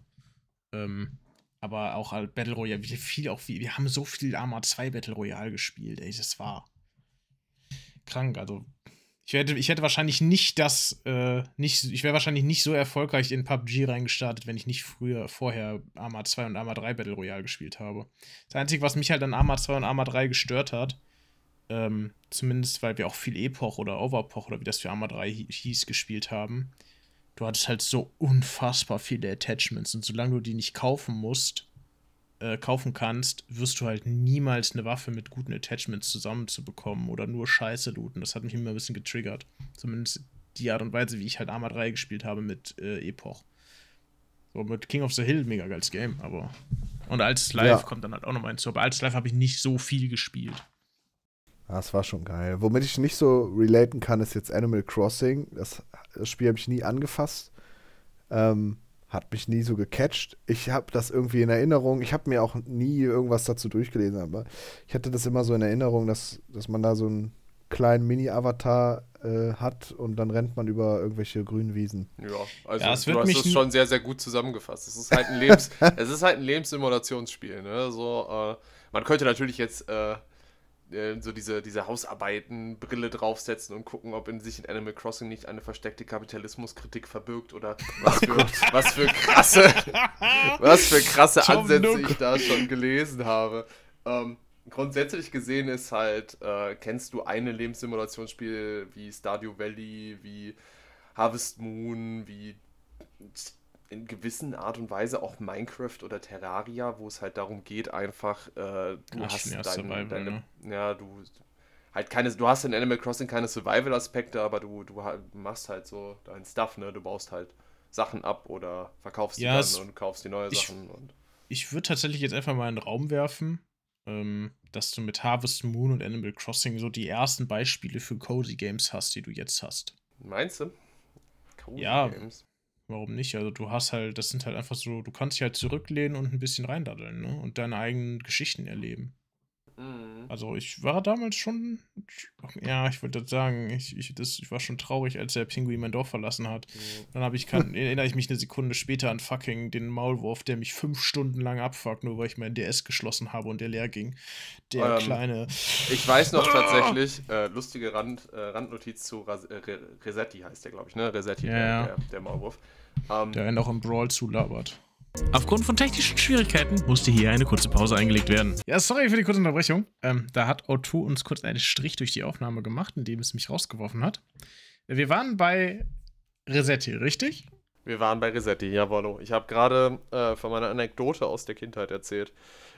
Ähm, aber auch halt Battle Royale, wie viel auch, wie, wir haben so viel Arma 2 Battle Royale gespielt, ey, das war krank. Also ich hätte, ich hätte wahrscheinlich nicht das, äh, nicht, ich wäre wahrscheinlich nicht so erfolgreich in PUBG reingestartet, wenn ich nicht früher, vorher Arma 2 und Arma 3 Battle Royale gespielt habe. Das Einzige, was mich halt an Arma 2 und Arma 3 gestört hat, ähm, zumindest weil wir auch viel Epoch oder Overpoch oder wie das für Arma 3 hieß, gespielt haben, du hattest halt so unfassbar viele Attachments und solange du die nicht kaufen musst, äh, kaufen kannst, wirst du halt niemals eine Waffe mit guten Attachments zusammenzubekommen oder nur Scheiße looten. Das hat mich immer ein bisschen getriggert. Zumindest die Art und Weise, wie ich halt Arma 3 gespielt habe mit äh, Epoch. So mit King of the Hill, mega geiles Game, aber. Und als Live ja. kommt dann halt auch noch mal hinzu. Aber als Live habe ich nicht so viel gespielt. Das war schon geil. Womit ich nicht so relaten kann, ist jetzt Animal Crossing. Das, das Spiel habe ich nie angefasst. Ähm, hat mich nie so gecatcht. Ich habe das irgendwie in Erinnerung. Ich habe mir auch nie irgendwas dazu durchgelesen, aber ich hatte das immer so in Erinnerung, dass, dass man da so einen kleinen Mini-Avatar äh, hat und dann rennt man über irgendwelche grünen Wiesen. Ja, also ja, du hast es schon sehr, sehr gut zusammengefasst. Es ist halt ein Lebens, es ist halt ein Lebenssimulationsspiel. Ne? So, äh, man könnte natürlich jetzt äh, äh, so diese, diese Hausarbeiten-Brille draufsetzen und gucken, ob in sich in Animal Crossing nicht eine versteckte Kapitalismuskritik verbirgt oder was für, was für krasse, was für krasse Ansätze ich da schon gelesen habe. Ähm, grundsätzlich gesehen ist halt, äh, kennst du eine Lebenssimulationsspiel wie Stardew Valley, wie Harvest Moon, wie in gewissen Art und Weise auch Minecraft oder Terraria, wo es halt darum geht, einfach, äh, du Ach, hast dein, Survival, deine, ne? ja, du halt keine, du hast in Animal Crossing keine Survival-Aspekte, aber du, du machst halt so dein Stuff, ne, du baust halt Sachen ab oder verkaufst ja, die dann und kaufst die neue ich, Sachen. Und ich würde tatsächlich jetzt einfach mal in den Raum werfen, ähm, dass du mit Harvest Moon und Animal Crossing so die ersten Beispiele für Cozy Games hast, die du jetzt hast. Meinst du? Cozy ja, Games. Warum nicht? Also du hast halt, das sind halt einfach so, du kannst dich halt zurücklehnen und ein bisschen reindaddeln, ne? Und deine eigenen Geschichten erleben. Also ich war damals schon, ja, ich wollte sagen, ich, ich, das, ich war schon traurig, als der Pinguin mein Dorf verlassen hat. Mhm. Dann habe ich, kann, erinnere ich mich eine Sekunde später an fucking den Maulwurf, der mich fünf Stunden lang abfuckt, nur weil ich mein DS geschlossen habe und der leer ging. Der ähm, kleine. Ich weiß noch tatsächlich, äh, lustige Rand, äh, Randnotiz zu Ras äh, Resetti heißt der, glaube ich, ne? Resetti, ja, der. Der, der, Maulwurf. Ähm, der einen auch im Brawl zulabert. Aufgrund von technischen Schwierigkeiten musste hier eine kurze Pause eingelegt werden. Ja, sorry für die kurze Unterbrechung. Ähm, da hat O2 uns kurz einen Strich durch die Aufnahme gemacht, indem es mich rausgeworfen hat. Wir waren bei Resetti, richtig? Wir waren bei Resetti, jawollo. Ich habe gerade äh, von meiner Anekdote aus der Kindheit erzählt,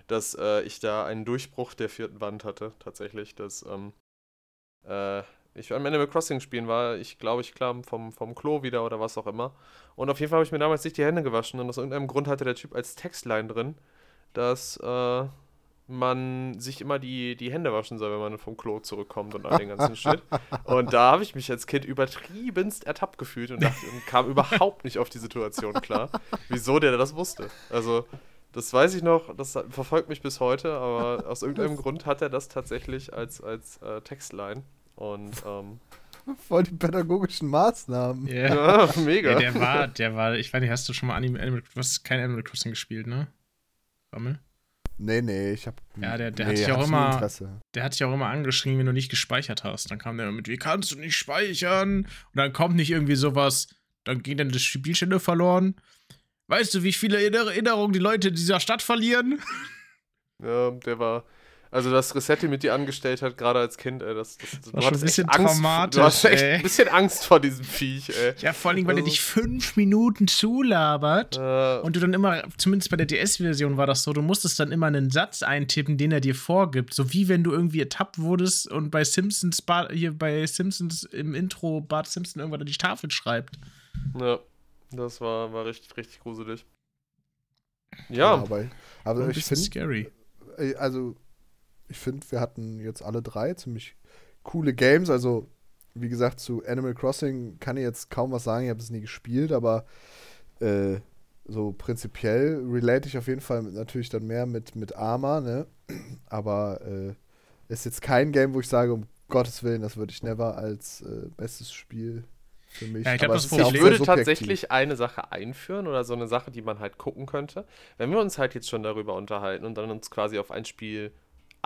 dass äh, ich da einen Durchbruch der vierten Wand hatte, tatsächlich. Dass ähm, äh, ich am Animal Crossing spielen war, ich glaube, ich kam vom, vom Klo wieder oder was auch immer. Und auf jeden Fall habe ich mir damals nicht die Hände gewaschen und aus irgendeinem Grund hatte der Typ als Textline drin, dass äh, man sich immer die, die Hände waschen soll, wenn man vom Klo zurückkommt und all den ganzen Shit. Und da habe ich mich als Kind übertriebenst ertappt gefühlt und, dachte, und kam überhaupt nicht auf die Situation klar, wieso der das wusste. Also, das weiß ich noch, das verfolgt mich bis heute, aber aus irgendeinem Grund hat er das tatsächlich als, als äh, Textline. Und ähm, Voll die pädagogischen Maßnahmen. Yeah. Ja, mega. Ja, der war, der war, ich weiß nicht, hast du schon mal Anime, Animal, du hast kein Animal Crossing gespielt, ne? Rammel? Nee, nee, ich hab. Ja, der- der nee, hat sich auch immer- Interesse. Der hat dich auch immer angeschrien, wenn du nicht gespeichert hast. Dann kam der mit, wie kannst du nicht speichern? Und dann kommt nicht irgendwie sowas, dann gehen dann die Spielstände verloren. Weißt du, wie viele Erinner- Erinnerungen die Leute in dieser Stadt verlieren? Ja, der war. Also, das Resetti mit dir angestellt hat, gerade als Kind, ey, das, das, du war schon ein bisschen Angst, traumatisch, Du hast echt ey. ein bisschen Angst vor diesem Viech, ey. Ja, vor allem, weil er Also- dich fünf Minuten zulabert. Äh, Und du dann immer, zumindest bei der DS-Version war das so, du musstest dann immer einen Satz eintippen, den er dir vorgibt. So wie wenn du irgendwie ertappt wurdest und bei Simpsons, Bart, hier bei Simpsons im Intro Bart Simpson irgendwann an die Tafel schreibt. ja, das war, war richtig, richtig gruselig. Ja, aber, aber Ein ich bisschen finde, scary. also, ich finde, wir hatten jetzt alle drei ziemlich coole Games. Also, wie gesagt, zu Animal Crossing kann ich jetzt kaum was sagen. Ich habe es nie gespielt, aber äh, so prinzipiell relate ich auf jeden Fall mit, natürlich dann mehr mit, mit Arma, ne? Aber äh, ist jetzt kein Game, wo ich sage, um Gottes Willen, das würde ich never als äh, bestes Spiel für mich. Ja, ich glaub, Aber das Problem- Ich würde tatsächlich eine Sache einführen oder so eine Sache, die man halt gucken könnte. Wenn wir uns halt jetzt schon darüber unterhalten und dann uns quasi auf ein Spiel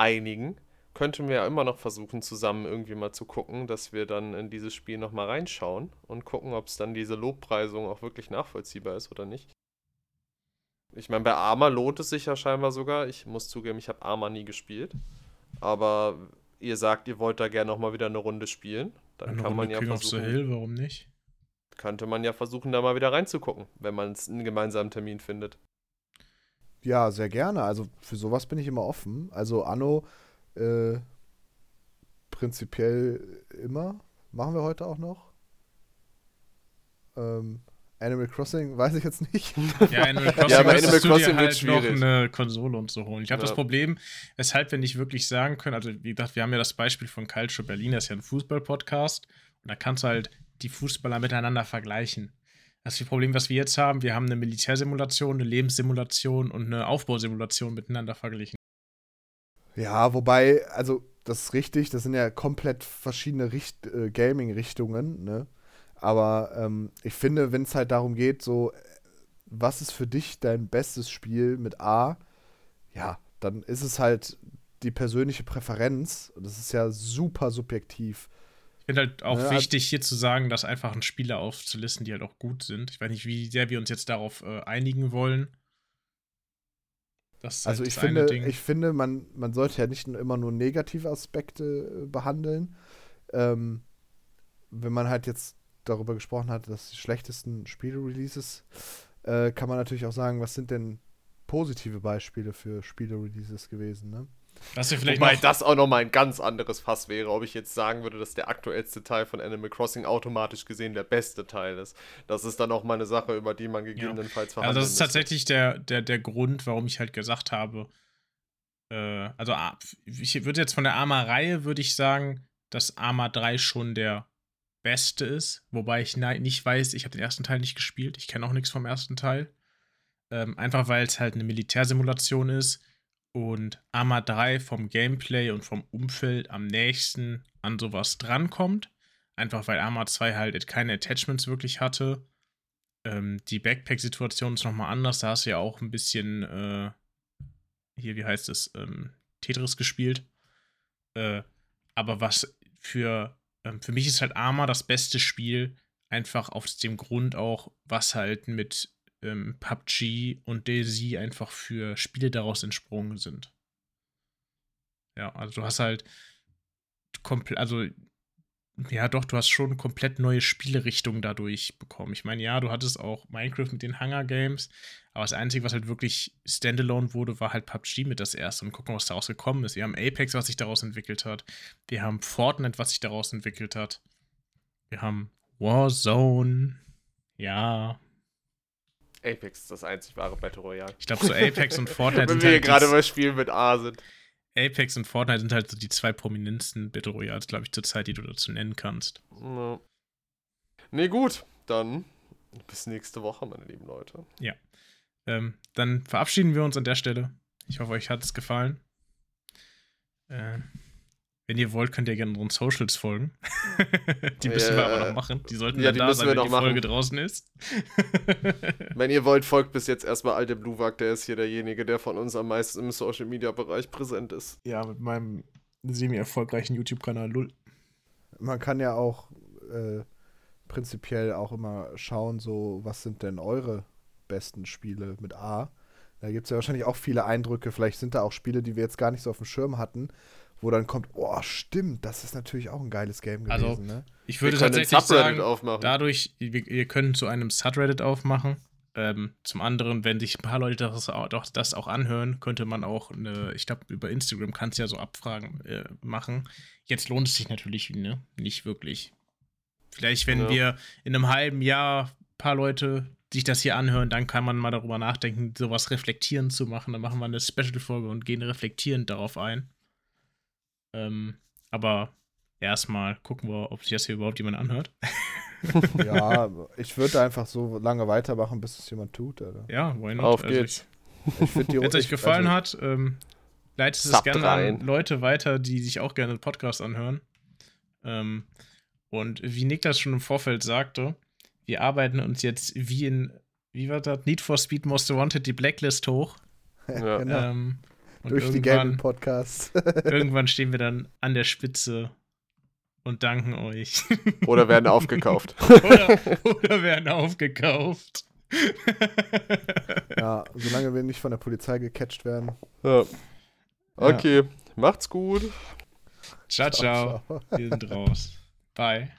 einigen, könnten wir ja immer noch versuchen, zusammen irgendwie mal zu gucken, dass wir dann in dieses Spiel nochmal reinschauen und gucken, ob es dann diese Lobpreisung auch wirklich nachvollziehbar ist oder nicht. Ich meine, bei Arma lohnt es sich ja scheinbar sogar. Ich muss zugeben, ich habe Arma nie gespielt. Aber ihr sagt, ihr wollt da gerne nochmal wieder eine Runde spielen. Dann Eine kann man Runde ja King of the versuchen Hill, warum nicht? könnte man ja versuchen, da mal wieder reinzugucken, wenn man es einen gemeinsamen Termin findet. Ja, sehr gerne. Also für sowas bin ich immer offen. Also Anno äh, prinzipiell immer. Machen wir heute auch noch. Ähm, Animal Crossing weiß ich jetzt nicht. Ja, Animal Crossing, Ja, aber Animal Crossing dir wird halt noch schwierig. eine Konsole und so holen. Ich habe Ja. das Problem, weshalb wir nicht wirklich sagen können, also wie gesagt, wir haben ja das Beispiel von Culture Berlin, das ist ja ein Fußball-Podcast und da kannst du halt die Fußballer miteinander vergleichen. Das ist das Problem, was wir jetzt haben. Wir haben eine Militärsimulation, eine Lebenssimulation und eine Aufbausimulation miteinander verglichen. Ja, wobei, also das ist richtig, das sind ja komplett verschiedene Richt äh, Gaming-Richtungen, ne? Aber ähm, ich finde, wenn es halt darum geht, so, äh, was ist für dich dein bestes Spiel mit A, ja, dann ist es halt die persönliche Präferenz. Das ist ja super subjektiv. Ich finde halt auch Ja, wichtig, hier zu sagen, dass einfach ein Spieler aufzulisten, die halt auch gut sind. Ich weiß nicht, wie sehr wir uns jetzt darauf äh, einigen wollen. Das ist Also halt ich das eine finde, Ding. ich finde, man, man sollte ja nicht immer nur negative Aspekte äh, behandeln. Ähm, wenn man halt jetzt darüber gesprochen hat, dass die schlechtesten Spiele-Releases, äh, kann man natürlich auch sagen, was sind denn positive Beispiele für Spiele-Releases gewesen, ne? Was wir vielleicht Wobei noch, das auch nochmal ein ganz anderes Fass wäre, ob ich jetzt sagen würde, dass der aktuellste Teil von Animal Crossing automatisch gesehen der beste Teil ist. Das ist dann auch mal eine Sache, über die man gegebenenfalls verhandeln Also das ist tatsächlich der, der, der Grund, warum ich halt gesagt habe, äh, also ah, ich würde jetzt von der Arma-Reihe, würde ich sagen, dass Arma 3 schon der beste ist, wobei ich nicht weiß, ich habe den ersten Teil nicht gespielt, ich kenne auch nichts vom ersten Teil. Ähm, einfach weil es halt eine Militärsimulation ist und Arma 3 vom Gameplay und vom Umfeld am nächsten an sowas drankommt. Einfach weil Arma 2 halt keine Attachments wirklich hatte. Ähm, die Backpack-Situation ist nochmal anders. Da hast du ja auch ein bisschen, äh, hier, wie heißt es, ähm, Tetris gespielt. Äh, aber was für, ähm, für mich ist halt Arma das beste Spiel, einfach aus dem Grund auch, was halt mit ähm, PUBG und DayZ einfach für Spiele daraus entsprungen sind. Ja, also du hast halt komplett, also ja, doch, du hast schon komplett neue Spielerichtungen dadurch bekommen. Ich meine, ja, du hattest auch Minecraft mit den Hunger Games, aber das Einzige, was halt wirklich Standalone wurde, war halt PUBG mit das erste. Und gucken, was daraus gekommen ist. Wir haben Apex, was sich daraus entwickelt hat. Wir haben Fortnite, was sich daraus entwickelt hat. Wir haben Warzone. Ja. Apex ist das einzig wahre Battle Royale. Ich glaube, so Apex und Fortnite Wenn sind wir halt gerade bei Spielen mit A sind. Apex und Fortnite sind halt so die zwei prominentesten Battle Royals, glaube ich, zurzeit, die du dazu nennen kannst. Ja. Nee, gut, dann bis nächste Woche, meine lieben Leute. Ähm, dann verabschieden wir uns an der Stelle. Ich hoffe, euch hat es gefallen. Äh, Wenn ihr wollt, könnt ihr gerne unseren Socials folgen. die müssen wir Ja, aber noch machen. Die sollten ja, dann die da müssen sein, wir wenn noch die machen. Folge draußen ist. Wenn ihr wollt, folgt bis jetzt erstmal Alte Bluewag, der ist hier derjenige, der von uns am meisten im Social Media Bereich präsent ist. ja, mit meinem semi-erfolgreichen YouTube-Kanal Lull. Man kann ja auch äh, prinzipiell auch immer schauen, so, was sind denn eure besten Spiele mit A? Da gibt es ja wahrscheinlich auch viele Eindrücke. Vielleicht sind da auch Spiele, die wir jetzt gar nicht so auf dem Schirm hatten, wo dann kommt, oh, stimmt, das ist natürlich auch ein geiles Game gewesen, Also, ne? Ich würde tatsächlich Subreddit sagen, aufmachen. dadurch, wir, wir können zu einem Subreddit aufmachen. Ähm, zum anderen, wenn sich ein paar Leute das, auch- das auch anhören, könnte man auch eine, ich glaube, über Instagram kannst du ja so Abfragen äh, machen. Jetzt lohnt es sich natürlich ne? nicht wirklich. Vielleicht, wenn Ja. wir in einem halben Jahr ein paar Leute sich das hier anhören, dann kann man mal darüber nachdenken, sowas reflektierend zu machen. Dann machen wir eine Special-Folge und gehen reflektierend darauf ein. Ähm, aber erstmal gucken wir, ob sich das hier überhaupt jemand anhört. ja, ich würde einfach so lange weitermachen, bis es jemand tut. Oder? Ja, why not? Auf Also geht's. Die Wenn es euch gefallen also, hat, ähm, leitet es gerne rein. an Leute weiter, die sich auch gerne Podcasts anhören. Ähm, und wie Nick das schon im Vorfeld sagte, wir arbeiten uns jetzt wie in, wie war das, Need for Speed Most Wanted die Blacklist hoch. Ja. Genau. Ähm, und Durch die irgendwann, Gaming-Podcasts. irgendwann stehen wir dann an der Spitze und danken euch. Oder werden aufgekauft. oder, oder werden aufgekauft. ja, solange wir nicht von der Polizei gecatcht werden. ja. Okay, macht's gut. ciao, ciao. Wir sind raus. Bye.